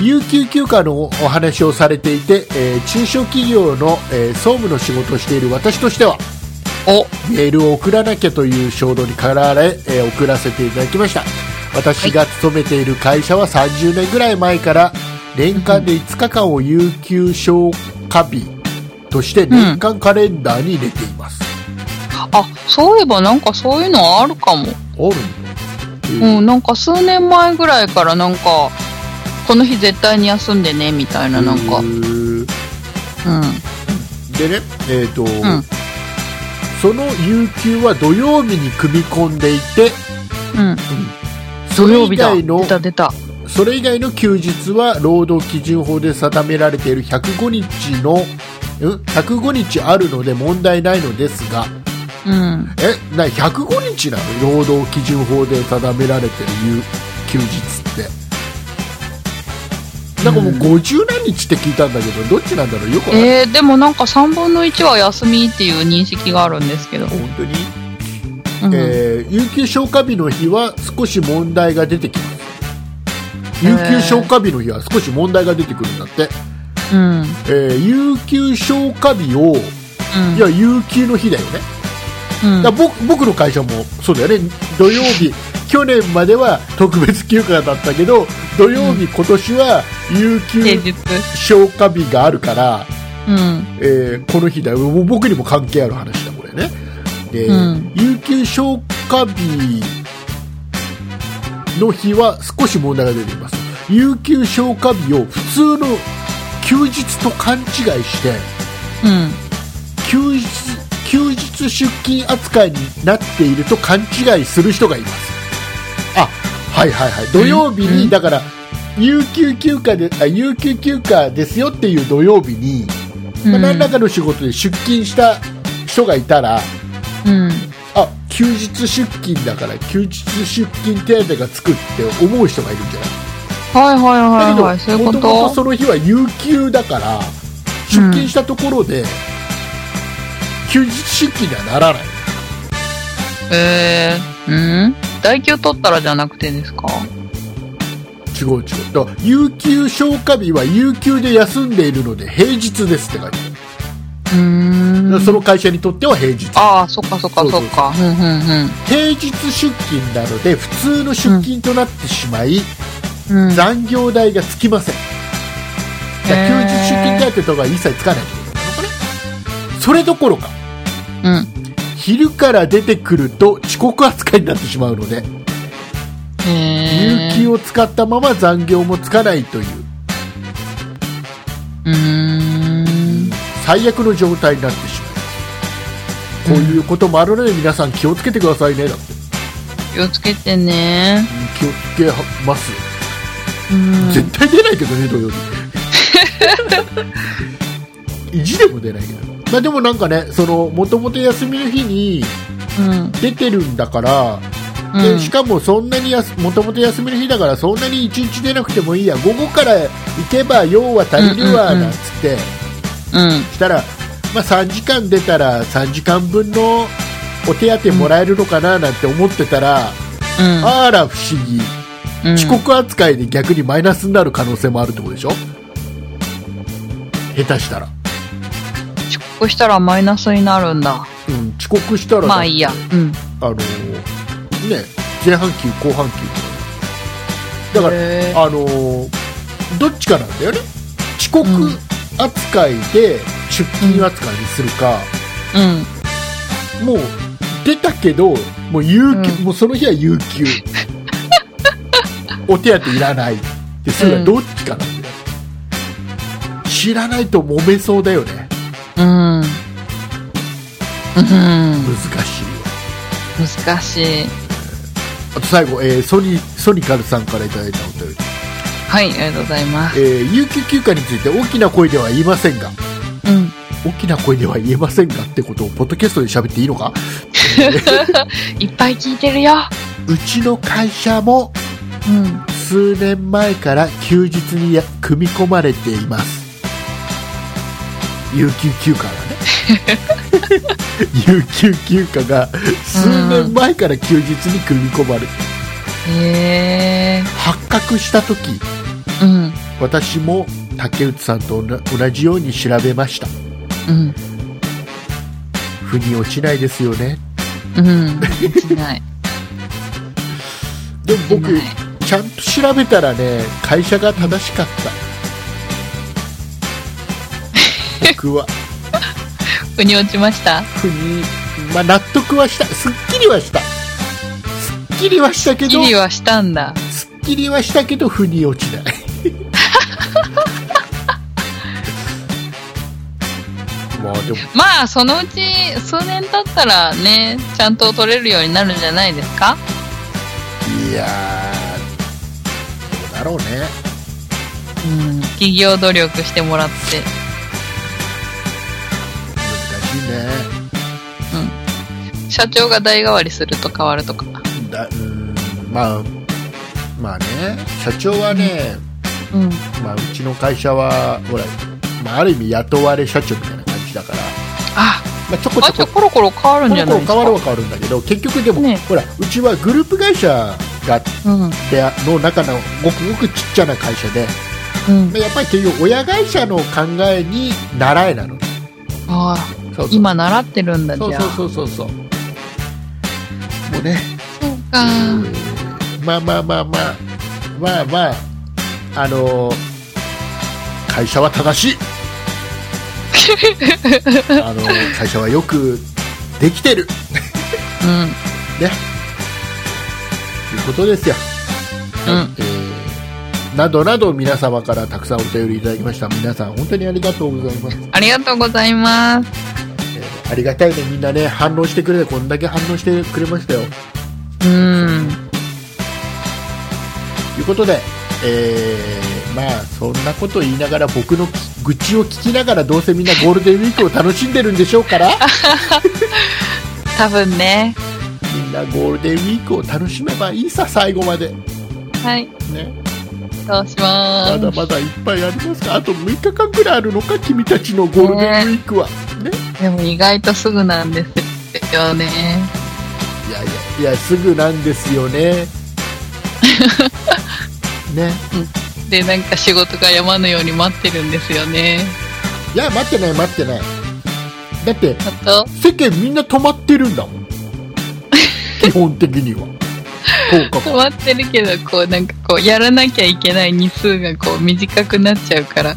有給休暇のお話をされていて、えー中小企業の、えー総務の仕事をしている私としては、お、メールを送らなきゃという衝動に駆られ、えー送らせていただきました。私が勤めている会社は30年ぐらい前から年間で5日間を有給消化日として年間カレンダーに入れています、あ、そういえばなんかそういうのあるかも。あるの、えー。うん、なんか数年前ぐらいからなんか、この日絶対に休んでね、みたいななんか。えうん。ーでねえっ、と、んその有給は土曜日に組み込んでいてうん。それ以土曜日だ。外の出た出た。それ以外の休日は労働基準法で定められている105日のん？105日あるので問題ないのですがうん。え？な105日なの？労働基準法で定められてる有休日ってなんかもう50何日って聞いたんだけどどっちなんだろう？よくわかんないえー、でもなんか3分の1は休みっていう認識があるんですけど。本当に、うん。えー有給消化日の日は少し問題が出てきます有給消化日の日は少し問題が出てくるんだって、うん。えー有給消化日をうん。いや、有給の日だよね。うんだ僕僕の会社もそうだよね。土曜日、去年までは特別休暇だったけど、土曜日、今年は有給。消化日があるから、うん。えーこの日だ僕にも関係ある話だ、これね。で、うん有給消化日の日は少し問題が出ています。有給消化日を普通の休日と勘違いして、うん。休日休日出勤扱いになっていると勘違いする人がいますあはいはいはい。土曜日に、うん。だから有給休暇であ有給休暇ですよっていう土曜日に、まあ、うん何らかの仕事で出勤した人がいたら、うん。あ休日出勤だから休日出勤手当がつくって思う人がいるんじゃない？はいはいはいはい。だそういうこけどもともその日は有給だから出勤したところで、休日出勤にはならない。えー、うん？代休取ったらじゃなくてですか？違う違うだから有給消化日は有給で休んでいるので平日ですって書いてあるうーん。その会社にとっては平日ああ、そっかそっかそうそうそっか。うんうん平日出勤なので普通の出勤となってしまい、うん。うん。残業代がつきませんだから休日出勤手当とか一切つかないってことなのかなそれどころかうん。昼から出てくると遅刻扱いになってしまうのでへ有給を使ったまま残業もつかないという。最悪の状態になってしまう。こういうこともあるので皆さん気をつけてくださいねだって。気をつけてね。気をつけますうん。絶対出ないけどね土曜日。(laughs) 意地でも出ないけど、まあ、でもなんかねそのもともと休みの日にうん。出てるんだから、うん。でしかもそんなにもともと休みの日だからそんなに1日出なくてもいいや。午後から行けば用は足りるわなんつって、うん。したら、まあ、3時間出たら3時間分のお手当もらえるのかななんて思ってたら、うん。あら不思議。うん。遅刻扱いで逆にマイナスになる可能性もあるってことでしょ？下手したら、遅刻したらマイナスになるんだ。うん、遅刻したらまあいいや。うん。あのね前半休後半休だからへあのーどっちかなんだよね。遅刻うん扱いで出勤扱いにするか、うん。もう出たけどもう有給、うん。もうその日は有給。(laughs) お手当いらないってそれはどっちかなんだよ、知らないと揉めそうだよねうん。うん。難しいわ難しい。あと最後、えーソニソニカルさんからいただいたお便り、はい、ありがとうございます。えー有給休暇について大きな声では言いませんがうん。大きな声では言えませんがってことをポッドキャストで喋っていいのか？(laughs) いっぱい聞いてるよ。うちの会社もうん。数年前から休日にや組み込まれています有給休暇がね有給休暇が数年前から休日に組み込まれて、へえ。発覚した時うん。私も竹内さんと同同じように調べましたうん。腑に落ちないですよねうん。落ちない。(laughs) でも僕ちゃんと調べたらね会社が正しかった僕は。腑に落ちました？腑に、まあ、納得はした。すっきりはした。すっきりはしたけどギリはしたんだ。すっきりはしたけど腑に落ちない。(laughs) まあでも。まあ、そのうち数年経ったらね、ちゃんと取れるようになるんじゃないですか？いやーどうだろうね。うん。企業努力してもらって。社長が代替わりすると変わるとか。だうーんまあまあね社長はね、うん。まあ、うちの会社はほら、まあ、ある意味雇われ社長みたいな感じだから、あ、まあ、ちょこあ、ちょこコロコロ変わるんじゃないですか変わるは変わるんだけど結局でも、ねほらうちはグループ会社がうん。での中のごくごくちっちゃな会社でうん。やっぱり結局親会社の考えに習えなのねああ、今習ってるんだ、じゃあ。そうそうそうそうそうもうね、そうか。まあまあまあまあ。まあまあ。あのー会社は正しい。(laughs) あのー会社はよくできてる。うん。ね。ということですよ、うん。はいえーなどなど皆様からたくさんお便りいただきました。皆さん本当にありがとうございます、ありがとうございます。えーありがたいねみんなね反応してくれてこんだけ反応してくれましたようん。いうことで、えーまあそんなこと言いながら僕の愚痴を聞きながらどうせみんなゴールデンウィークを楽しんでるんでしょうから多分ね。みんなゴールデンウィークを楽しめばいいさ最後まではい。ねそうしまだます。まだいっぱいありますがあと6日間くらいあるのか君たちのゴールデンウィークは、ねでも意外とすぐなんですよね。いやいやいやすぐなんですよね。(laughs) ね。で、なんか仕事が山のように待ってるんですよね。いや待ってない待ってない。だって世間みんな止まってるんだもん。基本的には。10日間止まってるけど、こうなんかこう、やらなきゃいけない日数がこう短くなっちゃうから。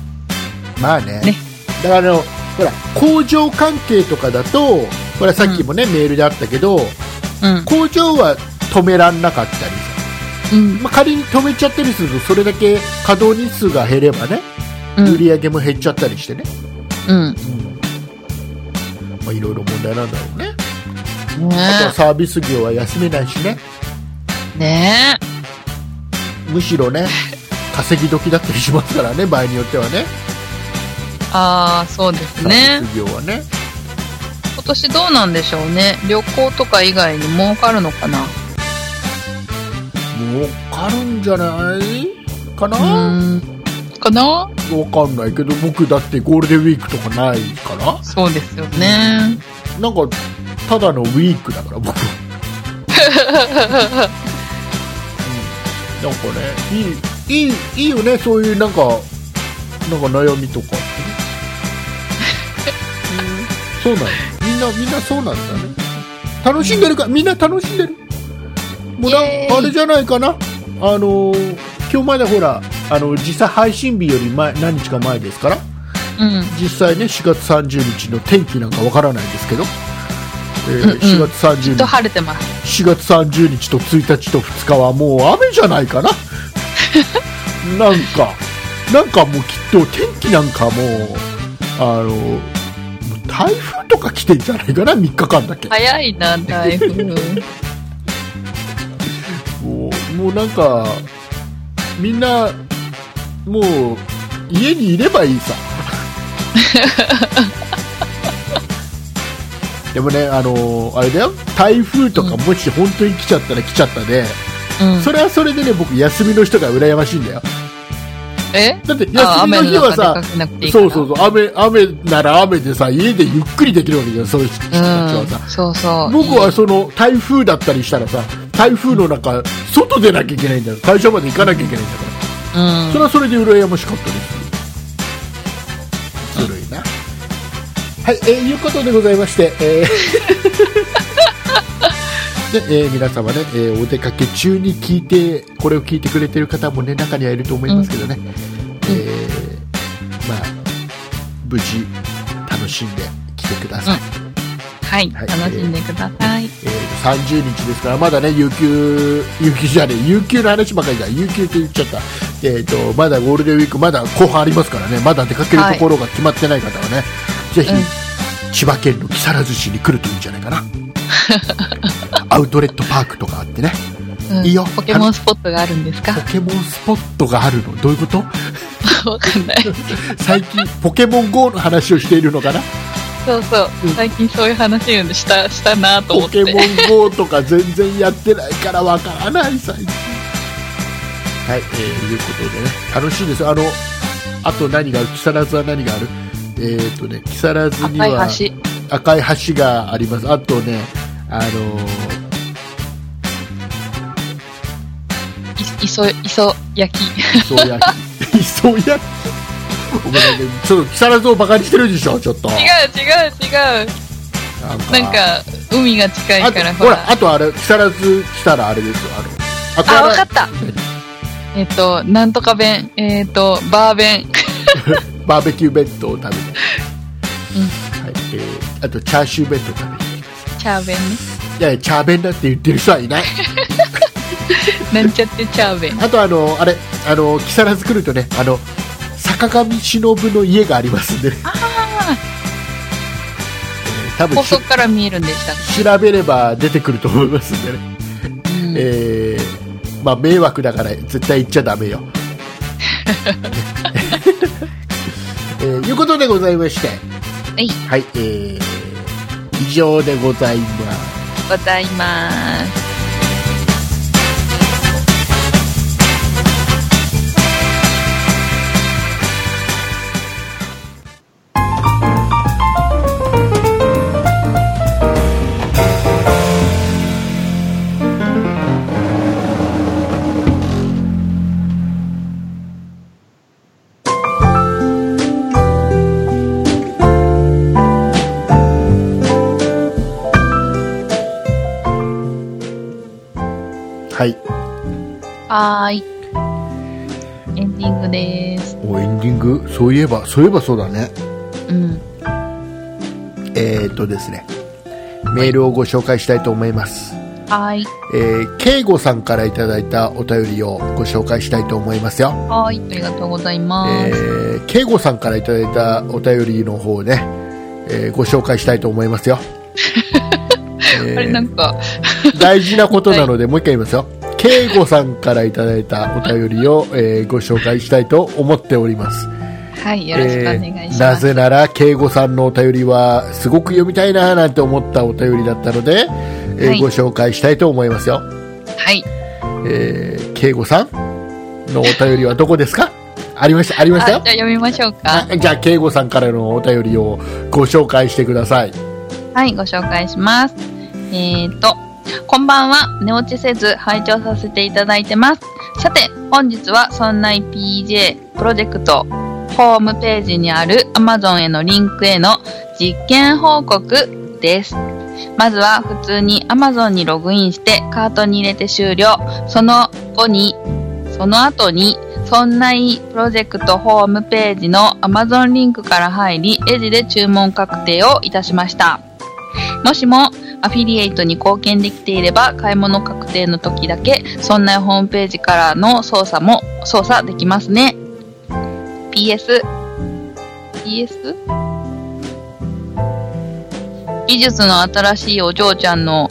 まあね。ね。だからあのほら工場関係とかだとこれさっきもね、メールであったけどうん。工場は止めらんなかったりさ、うん。まあ、仮に止めちゃったりするとそれだけ稼働日数が減ればね、うん。売り上げも減っちゃったりしてね、うん。うんまあ、いろいろ問題なんだろうねあとはねサービス業は休めないしねえ。ねむしろね稼ぎ時だったりしますからね場合によってはねえ。ああ、そうですサねー。ビス業はね今年どうなんでしょうね。旅行とか以外に儲かるのかな儲かるんじゃないかな？かな？わかんないけど僕だってゴールデンウィークとかないからそうですよね。なんかただのウィークだから僕、(laughs) うん、なんかねいいいいいいよねそういうなんかなんか悩みとかそうなの。みんなみんなそうなんだね。楽しんでるか？みんな楽しんでる？もうなあれじゃないかな？あのー今日までほらあの実際配信日より前何日か前ですから。うん。実際ね4月30日の天気なんかわからないですけど、えーうんうん。4月30日。きっと晴れてます。4月30日と1日と2日はもう雨じゃないかな。(laughs) なんかなんかもうきっと天気なんかもうあの台風とか来てんじゃないかな3日間だけ。早いな、台風。もうもうなんかみんなもう家にいればいいさ。(laughs) でもねあのあれだよ。台風とかもし本当に来ちゃったら来ちゃったで、うん。それはそれでね僕休みの人が羨ましいんだよえ？だってあ休みの日はさそうそうそう雨雨なら雨でさ家でゆっくりできるわけじゃんそういう人たちはさ、うん。そうそう。僕はその台風だったりしたらさ台風の中外出なきゃいけないんだよ。会社まで行かなきゃいけないんだから。うん。それはそれで羨ましかったです。ずるいな。はい、えーいうことでございまして、えー (laughs) でえー皆様ね、えーお出かけ中に聞いてこれを聞いてくれてる方もね中にはいると思いますけどね、えーまあ無事楽しんできてください、はい。はい。楽しんでください。えー30日ですからまだね有給有給じゃねえ有給の話ばかりだ。有給って言っちゃった。えー、とまだゴールデンウィークまだ後半ありますからね。まだ出かけるところが決まってない方はね、ぜひ、うん千葉県の木更津市に来るといいんじゃないかな (laughs) アウトレットパークとかあってね。うん。いいよ。ポケモンスポットがあるんですか？ポケモンスポットがあるの。どういうこと？(laughs) わかんない。(laughs) 最近ポケモン GO の話をしているのかな？そうそう。うん。最近そういう話をした、したなと思ポって。ケモン GO とか全然やってないからわからない最近。はい、えー、いうことでね。楽しいです。あのあと何がある？木更津は何がある？えっ、とね木更津には赤い橋。赤い橋がありますあとねあのい磯、磯焼き。ー、磯焼き磯焼き？(laughs) お前なんかちょっと木更津をバカにしてるでしょちょっと違う違う違う。なんか、海が近いあから、とほらあとあれ木更津来たらあれですよあのあ、アわかった。えっ、と、なんとか弁。えっ、と、バー弁。(laughs) バーベキュー弁当を食べて、あとチャーシュー弁当食べてチャー弁ね。いやいやチャー弁だって言ってる人はいない。(laughs) なんちゃってチャー弁。あとあのあれあの木更津来るとねあの坂上忍の家がありますんで、ね。あえー多あ、分し高速から見えるんでしたっ調べれば出てくると思いますんでね、け、うん。えーまあ迷惑だから絶対言っちゃダメよ。(laughs) えーいうことでございまして。はい、はいえー、以上でございますございます。はーい。エンディングです。おエンディング？そういえばそういえばそうだねうん。えー、っとですねメールをご紹介したいと思いますはーい。えー、慶吾さんからいただいたお便りをご紹介したいと思いますよ。はーい。ありがとうございます。えー、慶吾さんからいただいたお便りの方をね、えーご紹介したいと思いますよ。え (laughs) あれ、なんか、ー大事なことなので、もう一回言いますよ。慶吾さんからいただいたお便りを、えーご紹介したいと思っております。はい。よろしくお願いします。えーなぜなら、慶吾さんのお便りは、すごく読みたいななんて思ったお便りだったので、えーはいご紹介したいと思いますよ。はい。えー、慶吾さんのお便りはどこですか？ありました、ありまあじゃあしたよ。読みましょうか。あじゃあ、慶吾さんからのお便りをご紹介してください。はい、ご紹介します。えーと、こんばんは。寝落ちせず拝聴させていただいてます。さて、本日はそんな PJ プロジェクトホームページにある Amazon へのリンクへの実験報告です。まずは普通に Amazon にログインしてカートに入れて終了。その後に、その後に、そんないプロジェクトホームページの Amazon リンクから入り、レジで注文確定をいたしました。もしもアフィリエイトに貢献できていれば、買い物確定の時だけ、そんなホームページからの操作も操作できますね。PS、PS? 技術の新しいお嬢ちゃんの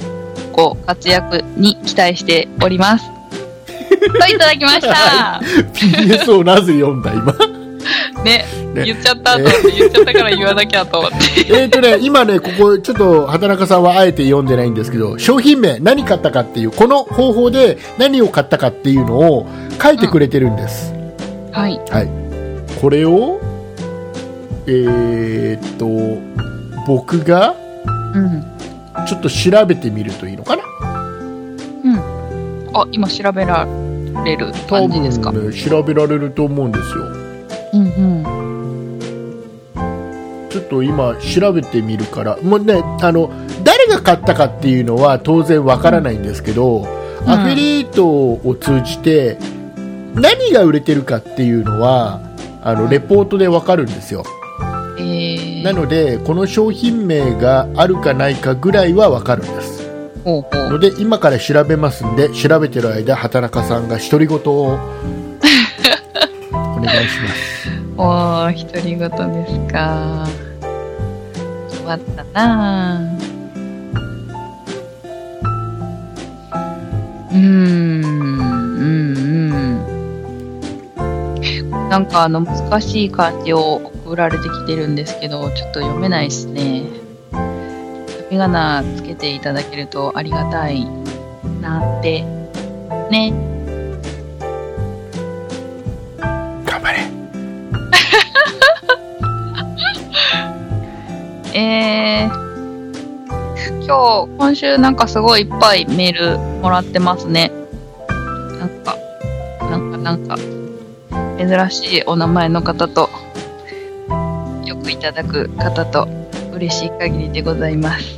ご活躍に期待しております。といただきました。PS をなぜ読んだ、今？ね、ね言っちゃったと思って、言っちゃったから言わなきゃと思って。(laughs) えっとね、今ね、ここ、ちょっと、畑中さんはあえて読んでないんですけど、商品名、何買ったかっていう、この方法で何を買ったかっていうのを書いてくれてるんです。はい。はい。これを、えーっと、僕が、うん。ちょっと調べてみるといいのかな？あ、今調べられる感じですか？ね、調べられると思うんですよ。うんうん。ちょっと今調べてみるから、もうね、あの、誰が買ったかっていうのは当然わからないんですけど、うんアフィリエイトを通じて何が売れてるかっていうのは、あの、レポートでわかるんですよ。えー、なので、この商品名があるかないかぐらいはわかるんです。ので、今から調べますんで、調べてる間、畑中さんが独り言をお願いします。おー、独り言ですか。終わったな。うん、うん、うん。なんかあの難しい漢字を送られてきてるんですけど、ちょっと読めないですね。読み仮名つけていただけるとありがたいなって。ね。えー、今日、今週なんかすごいいっぱいメールもらってますね。なんか、なんか、なんか、珍しいお名前の方と、よくいただく方と、嬉しい限りでございます。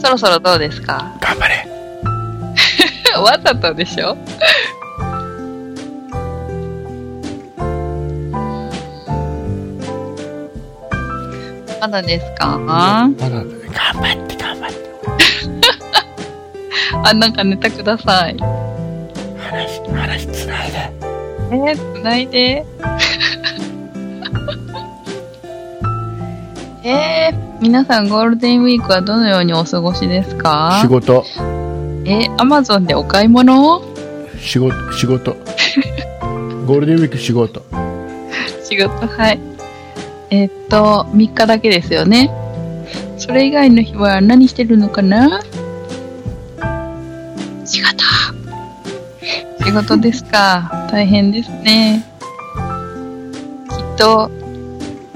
そろそろどうですか頑張れ。わざとでしょまだですか？まだね、頑張って頑張って。(laughs) あ、なんかネタください。話、話つないで。えー、つないで？(laughs) えー、皆さんゴールデンウィークはどのようにお過ごしですか？仕事。ええ、アマゾンでお買い物？仕事仕事ゴールデンウィーク仕事 (laughs) 仕事、はい。えっと、3日だけですよね。それ以外の日は何してるのかな？仕事。仕事ですか。大変ですね。きっと、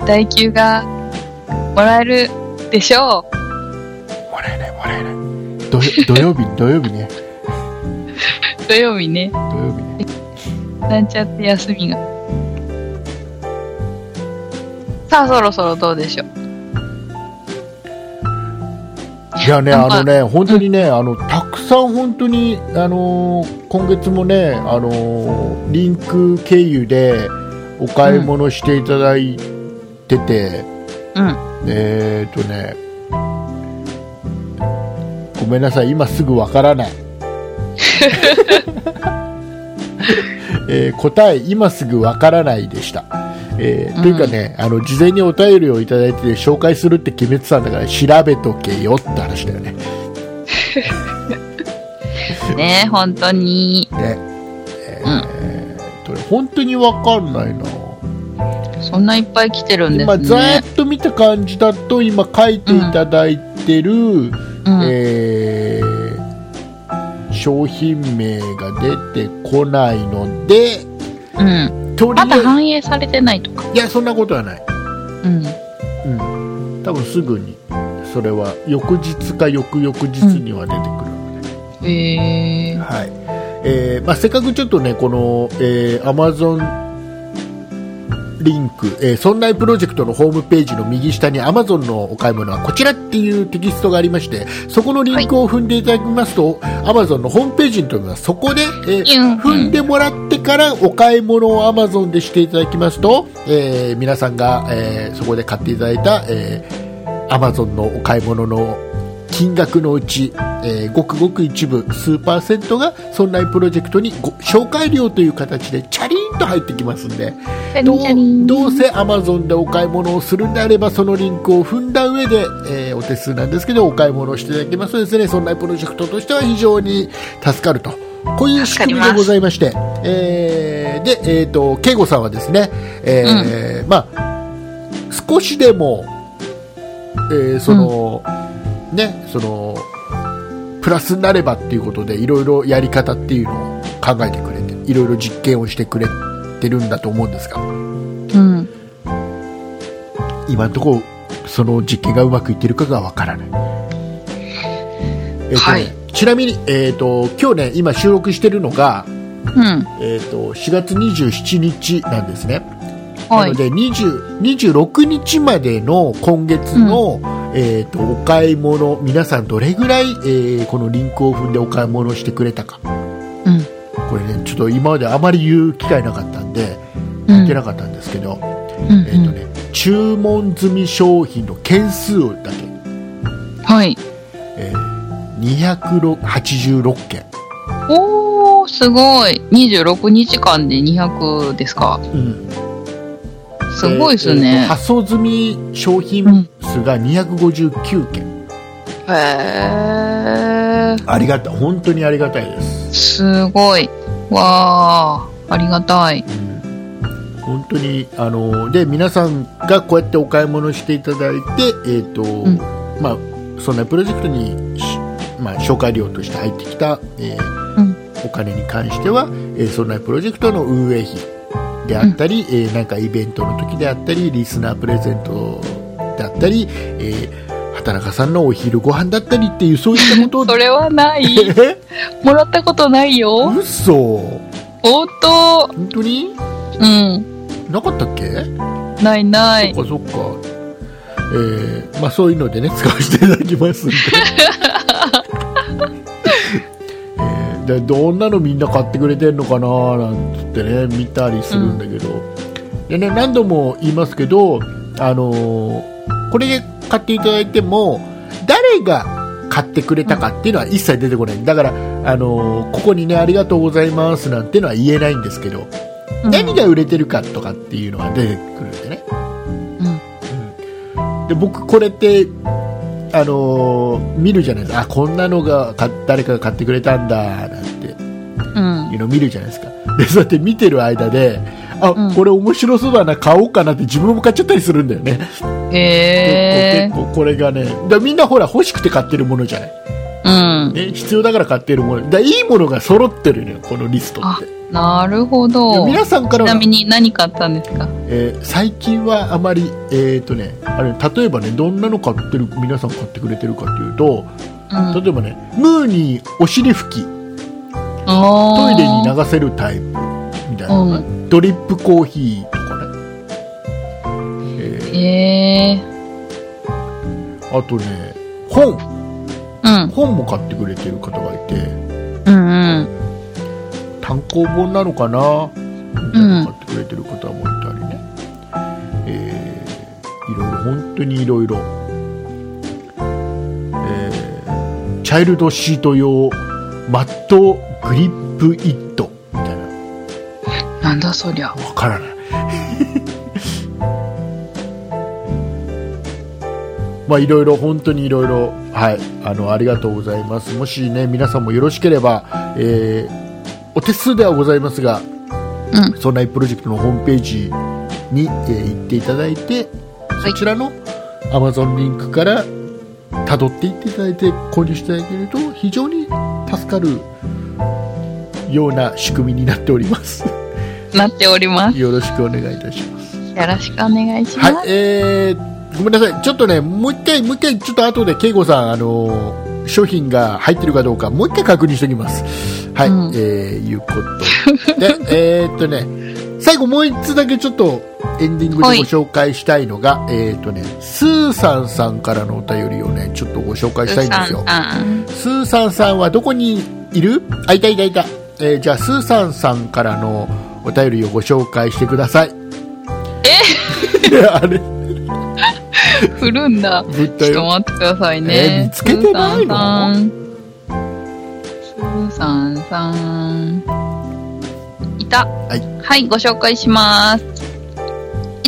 代給がもらえるでしょう。もらえないもらえない土土曜日土曜日ね土曜日ね。土曜日ねなんちゃって休みが。さあ、そろそろどうでしょう。いやね、あのね、本当にね、あの、たくさん本当に、あのー今月もね、あのーリンク経由でお買い物していただいてて、うん。えーっとね、ごめんなさい、今すぐわからない。(laughs) えー答え、今すぐわからないでした。えーというかね、あの、事前にお便りをいただいて紹介するって決めてたんだから調べとけよって話だよね。(laughs) ね本当に。ね。えーとね本当にわかんないな。そんないっぱい来てるんです今、ざねー。っと見た感じだと、今書いていただいてる、うん。えー商品名が出てこないので、うん。とりあえず、まだ反映されてないとか。いや、そんなことはない。うん。うん。多分すぐに、それは翌日か翌々日には出てくるので、へえー。はい。えーまあ、せっかくちょっとね、この、えー、Amazon リンク、えー、そんないプロジェクトのホームページの右下に Amazon のお買い物はこちらっていうテキストがありまして、そこのリンクを踏んでいただきますと、Amazon のホームページに飛びます。そこで、えー踏んでもらってからお買い物を Amazon でしていただきますと、えー皆さんが、えーそこで買っていただいた、えー Amazon のお買い物の金額のうち、えーごくごく一部数パーセントがそんなプロジェクトにご紹介料という形でチャリーンと入ってきますんでどうどうせ Amazon でお買い物をするんであればそのリンクを踏んだ上で、えーお手数なんですけどお買い物をしていただけますとですねそんなプロジェクトとしては非常に助かると。こういう仕組みでございましてえーで、えー、と慶吾さんはですね、えーまあ、少しでも、えーその、ね、その、プラスになればっていうことで、いろいろやり方っていうのを考えてくれて、いろいろ実験をしてくれてるんだと思うんですが、うん。今のところ、その実験がうまくいってるかがわからない。えーとねはいちなみに、えー、と今日ね、今収録してるのが、うん。えー、と4月27日なんですね。はないの。で20 26日までの今月の、えー、とお買い物皆さんどれぐらい、えーこのリンクを踏んでお買い物をしてくれたかうん。これねちょっと今まであまり言う機会なかったんでうん。言ってなかったんですけど、うんえーとね、注文済み商品の件数だけ、はい。えー286件、おー、すごい。26日間で200ですか。うんすごいですえー。発送済み商品数が259件、へー。ありがた本当にありがたいですすごい。わー。ありがたい。本当にあので皆さんがこうやってお買い物していただいて、えーとんまあ、そんなプロジェクトに、しまあ、紹介料として入ってきた、えーうんお金に関しては、えーそんなプロジェクトの運営費であったり、えーなんかイベントの時であったりリスナープレゼントであったり、えー畑中さんのお昼ご飯だったりっていうそういったこと (laughs) それはない。え？もらったことないよ。嘘ほんと。本当に？うん。なかったっけ？ないない。そっかそっか。えーまあそういうのでね、(laughs) 使わせていただきますんで。(laughs) えーでどんなのみんな買ってくれてんのかな？なんつってね、見たりするんだけど。でね、何度も言いますけど、あのーこれで買っていただいても、誰が買ってくれたかっていうのは一切出てこない。だから、あのーここにね、ありがとうございますなんてのは言えないんですけど、何が売れてるかとかっていうのは出てくるんでね。うん。で僕これってあのー見るじゃないですかあこんなのがか誰かが買ってくれたんだなんてうんいうのを見るじゃないですかでそうやって見てる間であ、うん。これ面白そうだな買おうかなって自分も買っちゃったりするんだよね。へえ結構結構これがねだみんなほら欲しくて買ってるものじゃない、うん。ね、必要だから買ってるもの。だいいものが揃ってるのよこのリストって。なるほでど。皆さんからはちなみに何買ったんですか？えー最近はあまり、えーとね、あれ例えばねどんなの買ってる皆さん買ってくれてるかというとうん。例えばねムーにお尻拭き。トトイレに流せるタイプみたいなのね、ドリップコーヒーとかね、えー。へえ。あとね本。うん。本も買ってくれてる方がいて。うんうん。単行本なのかな？みたいなの買ってくれてる方もいたりね、えーいろいろ本当にいろいろ。えーチャイルドシート用マットグリップイットみたいななんだそりゃ。わからない (laughs) まあいろいろ本当にいろいろはいあのありがとうございますもしね皆さんもよろしければ、えーお手数ではございますがうん。そんなプロジェクトのホームページに、えー行っていただいてそちらの Amazon リンクから辿っていっていただいて購入していただけると非常に助かるような仕組みになっておりますなっております。よろしくお願いいたしますよろしくお願いします。はい、えー、ごめんなさい、ちょっとね、もう一回、もう一回、ちょっと後で、慶吾さん、あのー商品が入ってるかどうか、もう一回確認しておきます。はい、うんえー、いうことで、(laughs) えーっとね、最後もう一つだけちょっと、エンディングでごはい紹介したいのが、えーっとね、スーさんさんからのお便りをね、ちょっとご紹介したいんですよ。さんスーさんさんはどこにいる？あ、いたいたいた。えーじゃあ、スーさんさんからのお便りをご紹介してください。え？あれ、振るんだ。ちょっと待ってくださいえね。見つけてないの？さんさん。いた。はい。はい、ご紹介します。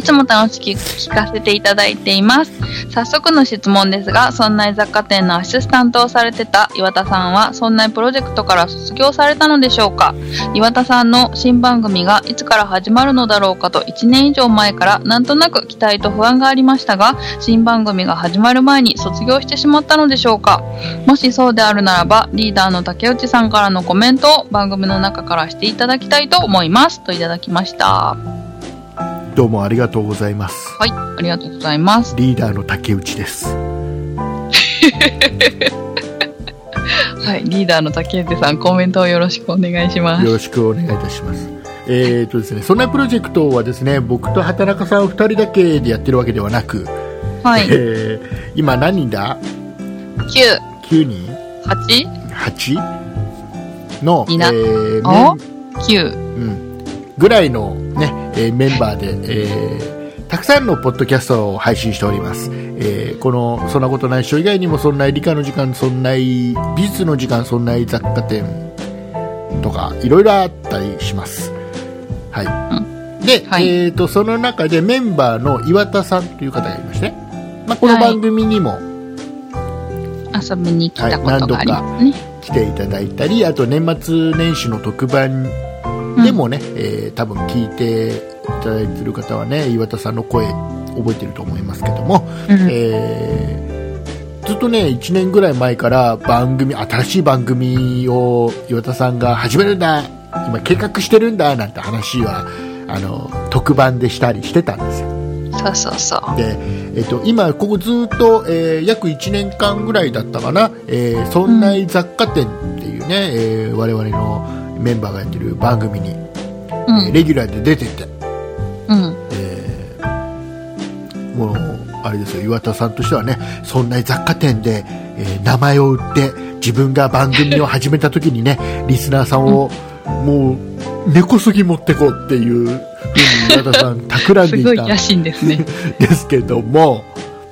つも楽しく聞かせていただいています。早速の質問ですが、そんな雑貨店のアシスタントをされてた岩田さんは、そんなプロジェクトから卒業されたのでしょうか？岩田さんの新番組がいつから始まるのだろうかと1年以上前からなんとなく期待と不安がありましたが、新番組が始まる前に卒業してしまったのでしょうか？もしそうであるならば、リーダーの竹内さんからのコメントを番組の中からしていただきたいと思います。といただきました。どうもありがとうございます。はい、ありがとうございます。リーダーの竹内です。(laughs) はい、リーダーの竹内さん、コメントをよろしくお願いします。よろしくお願いいたします。えーとですね、そんなプロジェクトはですね、僕と畑中さん2人だけでやってるわけではなく、はい、えー今何人だ？9、?9 人？8、?8? の、えーあメン9。うん、ぐらいの、ねえーメンバーで、えーたくさんのポッドキャストを配信しております、えーこの「そんなことないっしょ」以外にも「そんな理科の時間」「そんな美術の時間」「そんな雑貨店」とかいろいろあったりします。はい、で、はい。えー、とその中でメンバーの岩田さんという方がいまして、まあ、この番組にも遊びに来たことがありますね。来ていただいたりあと年末年始の特番でもね、えー多分聞いていただいている方はね岩田さんの声覚えてると思いますけども、うん。えーずっとね1年ぐらい前から番組新しい番組を岩田さんが始めるんだ今計画してるんだなんて話はあの特番でしたりしてたんですよ。そうそうそう。で、えっと今ここずっと、えー約1年間ぐらいだったかな「えーそんな雑貨店」っていうね、えー我々のメンバーがやってる番組に、うえーん、レギュラーで出てて、うん、えーもうあれですよ岩田さんとしてはねそんな雑貨店で、えー名前を売って自分が番組を始めた時にね (laughs) リスナーさんを、もう根こそぎ持ってこうっていうふうに岩田さん企んすでいた。(laughs) ごい野心ですね。(laughs) ですけども、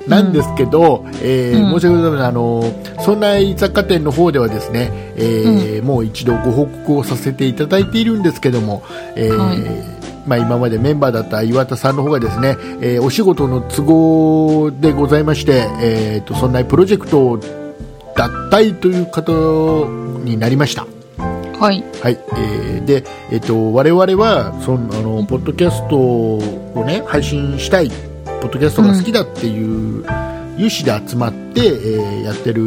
なんですけど、えーうん。申し訳ございません、あの、そんな雑貨店の方ではですね、えーもう一度ご報告をさせていただいているんですけども、えーはいまあ、今までメンバーだった岩田さんの方がですね、えーお仕事の都合でございまして、えー、とそんなプロジェクト脱退という方になりました。はい。はい、えーで、えっ、と、我々は、その、あの、ポッドキャストをね、配信したい、ポッドキャストが好きだっていう、有志で集まって、えーやってる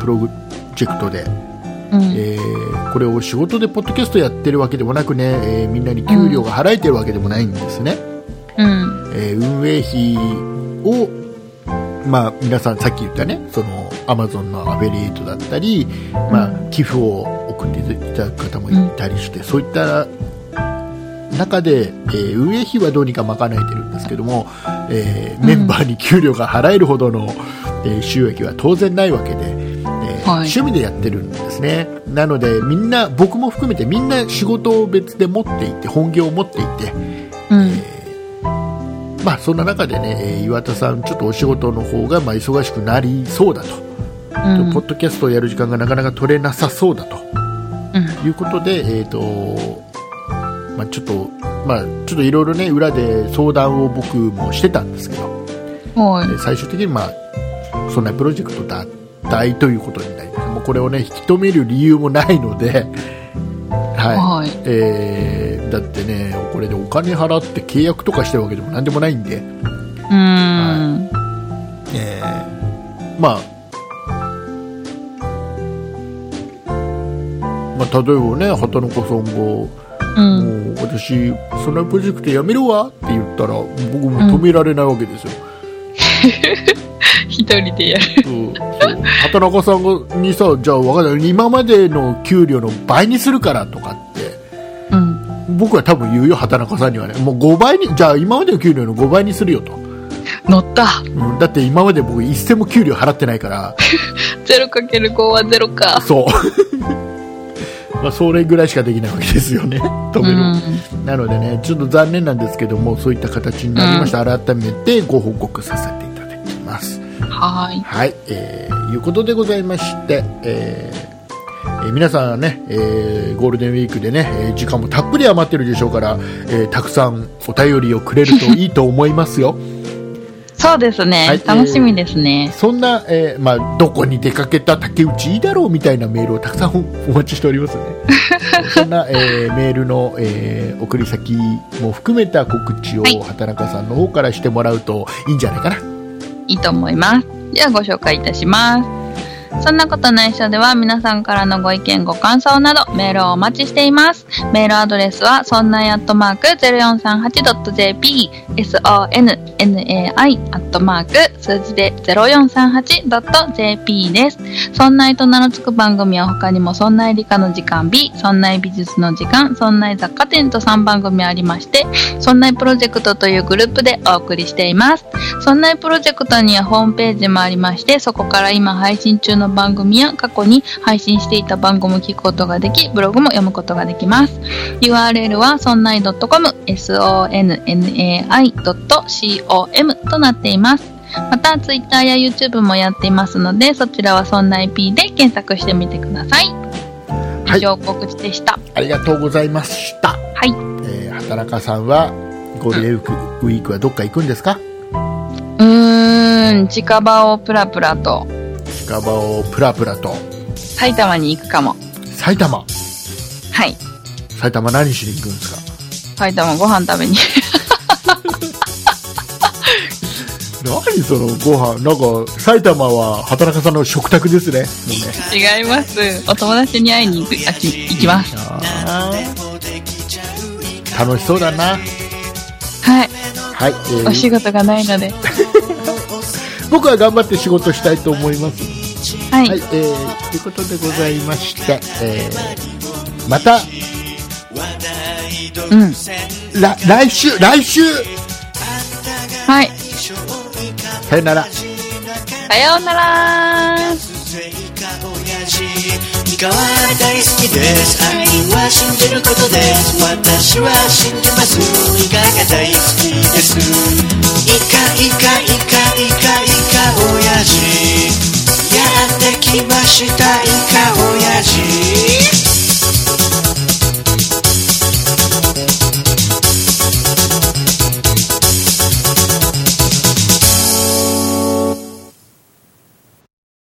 プロジェクトで、うん。えーこれを仕事でポッドキャストやってるわけでもなくね、えーみんなに給料が払えてるわけでもないんですね。うん。えー運営費を、まあ、皆さんさっき言ったね、その、アマゾンのアフェリエイトだったり、まあ、寄付を送っていただく方もいたりして、そういった中で、えー運営費はどうにか賄えてるんですけども、えーメンバーに給料が払えるほどの、えー収益は当然ないわけで、趣味でやってるんですね。なので、みんな、僕も含めてみんな仕事を別で持っていて、本業を持っていて、うん。まあ、そんな中でね、えー岩田さん、ちょっとお仕事の方がまあ忙しくなりそうだと、うんポッドキャストをやる時間がなかなか取れなさそうだとうん。いうことで、えーとまあ、ちょっと、まあ、ちょっといろいろね、裏で相談を僕もしてたんですけど、はい。で最終的に、まあ、そんなプロジェクト脱退ということになります。もうこれをね、引き止める理由もないので、はい。はい。えーだってね、これでお金払って契約とかしてるわけでもなんでもないんで、うーん。えーまあ、まあ、例えばね、畑中さんが、うん。もう私、そんなプロジェクトやめるわって言ったら、僕も止められないわけですよ。(laughs) 一人でやる。そうそう畑中さんがにさ、じゃあ分かんない、今までの給料の倍にするからとかって、うん。僕は多分言うよ、畑中さんにはね、もう5倍に、じゃあ今までの給料の5倍にするよと。乗った。うんだって今まで僕一銭も給料払ってないから、(laughs) 0×5 は0か。そう。(laughs) まあ、それぐらいしかできないわけですよね、(laughs) 止うめる。ん。なのでね、ちょっと残念なんですけども、そういった形になりました。改めてご報告させていただきます。はい。はい、えー、いうことでございまして、えーえー皆さんはね、えーゴールデンウィークでね、えー時間もたっぷり余ってるでしょうから、えーたくさんお便りをくれるといいと思いますよ。(laughs) そうですね。はい楽しみですね。そんな、えーまあ、どこに出かけた竹内いいだろうみたいなメールをたくさんお待ちしておりますね。(laughs) そんな、えーメールの、えー送り先も含めた告知をはい畑中さんの方からしてもらうといいんじゃないかな。いいと思います。ではご紹介いたします。そんなことないしょでは皆さんからのご意見ご感想などメールをお待ちしています。メールアドレスはそんないアットマーク 0438.jp sonnai アットマーク数字で 0438.jp です。そんないと名の付く番組は他にもそんない理科の時間 B、そんない美術の時間、そんない雑貨店と3番組ありまして、そんないプロジェクトというグループでお送りしています。そんなプロジェクトにはホームページもありまして、そこから今配信中の番組や過去に配信していた番組を聞くことができ、ブログも読むことができます。URL はそんない .com、sonnai.com となっています。また、Twitter や YouTube もやっていますので、そちらはそんな IP で検索してみてください。はい以上、告知でした。ありがとうございました。はい。えー畑中さんはゴールデンウィーク,、はどっか行くんですか？うーん、近場をプラプラと近場をプラプラと埼玉に行くかも。埼玉はい。埼玉何しに行くんですか？埼玉ご飯食べに。(laughs) 何そのご飯？なんか埼玉は畑中さんの食卓ですね違います。お友達に会いに行く、あき行きます。楽しそうだなはい。はい、えーお仕事がないので。(laughs) 僕は頑張って仕事したいと思いますはい。はい、えー、ということでございまして、えー、またうん。ら来週来週。はい。さよなら。さようなら。イカは大好きです。愛は信じることです。私は信じます。イカが大好きです。イカイカイカイカイカ親父。やってきました。イカオヤジ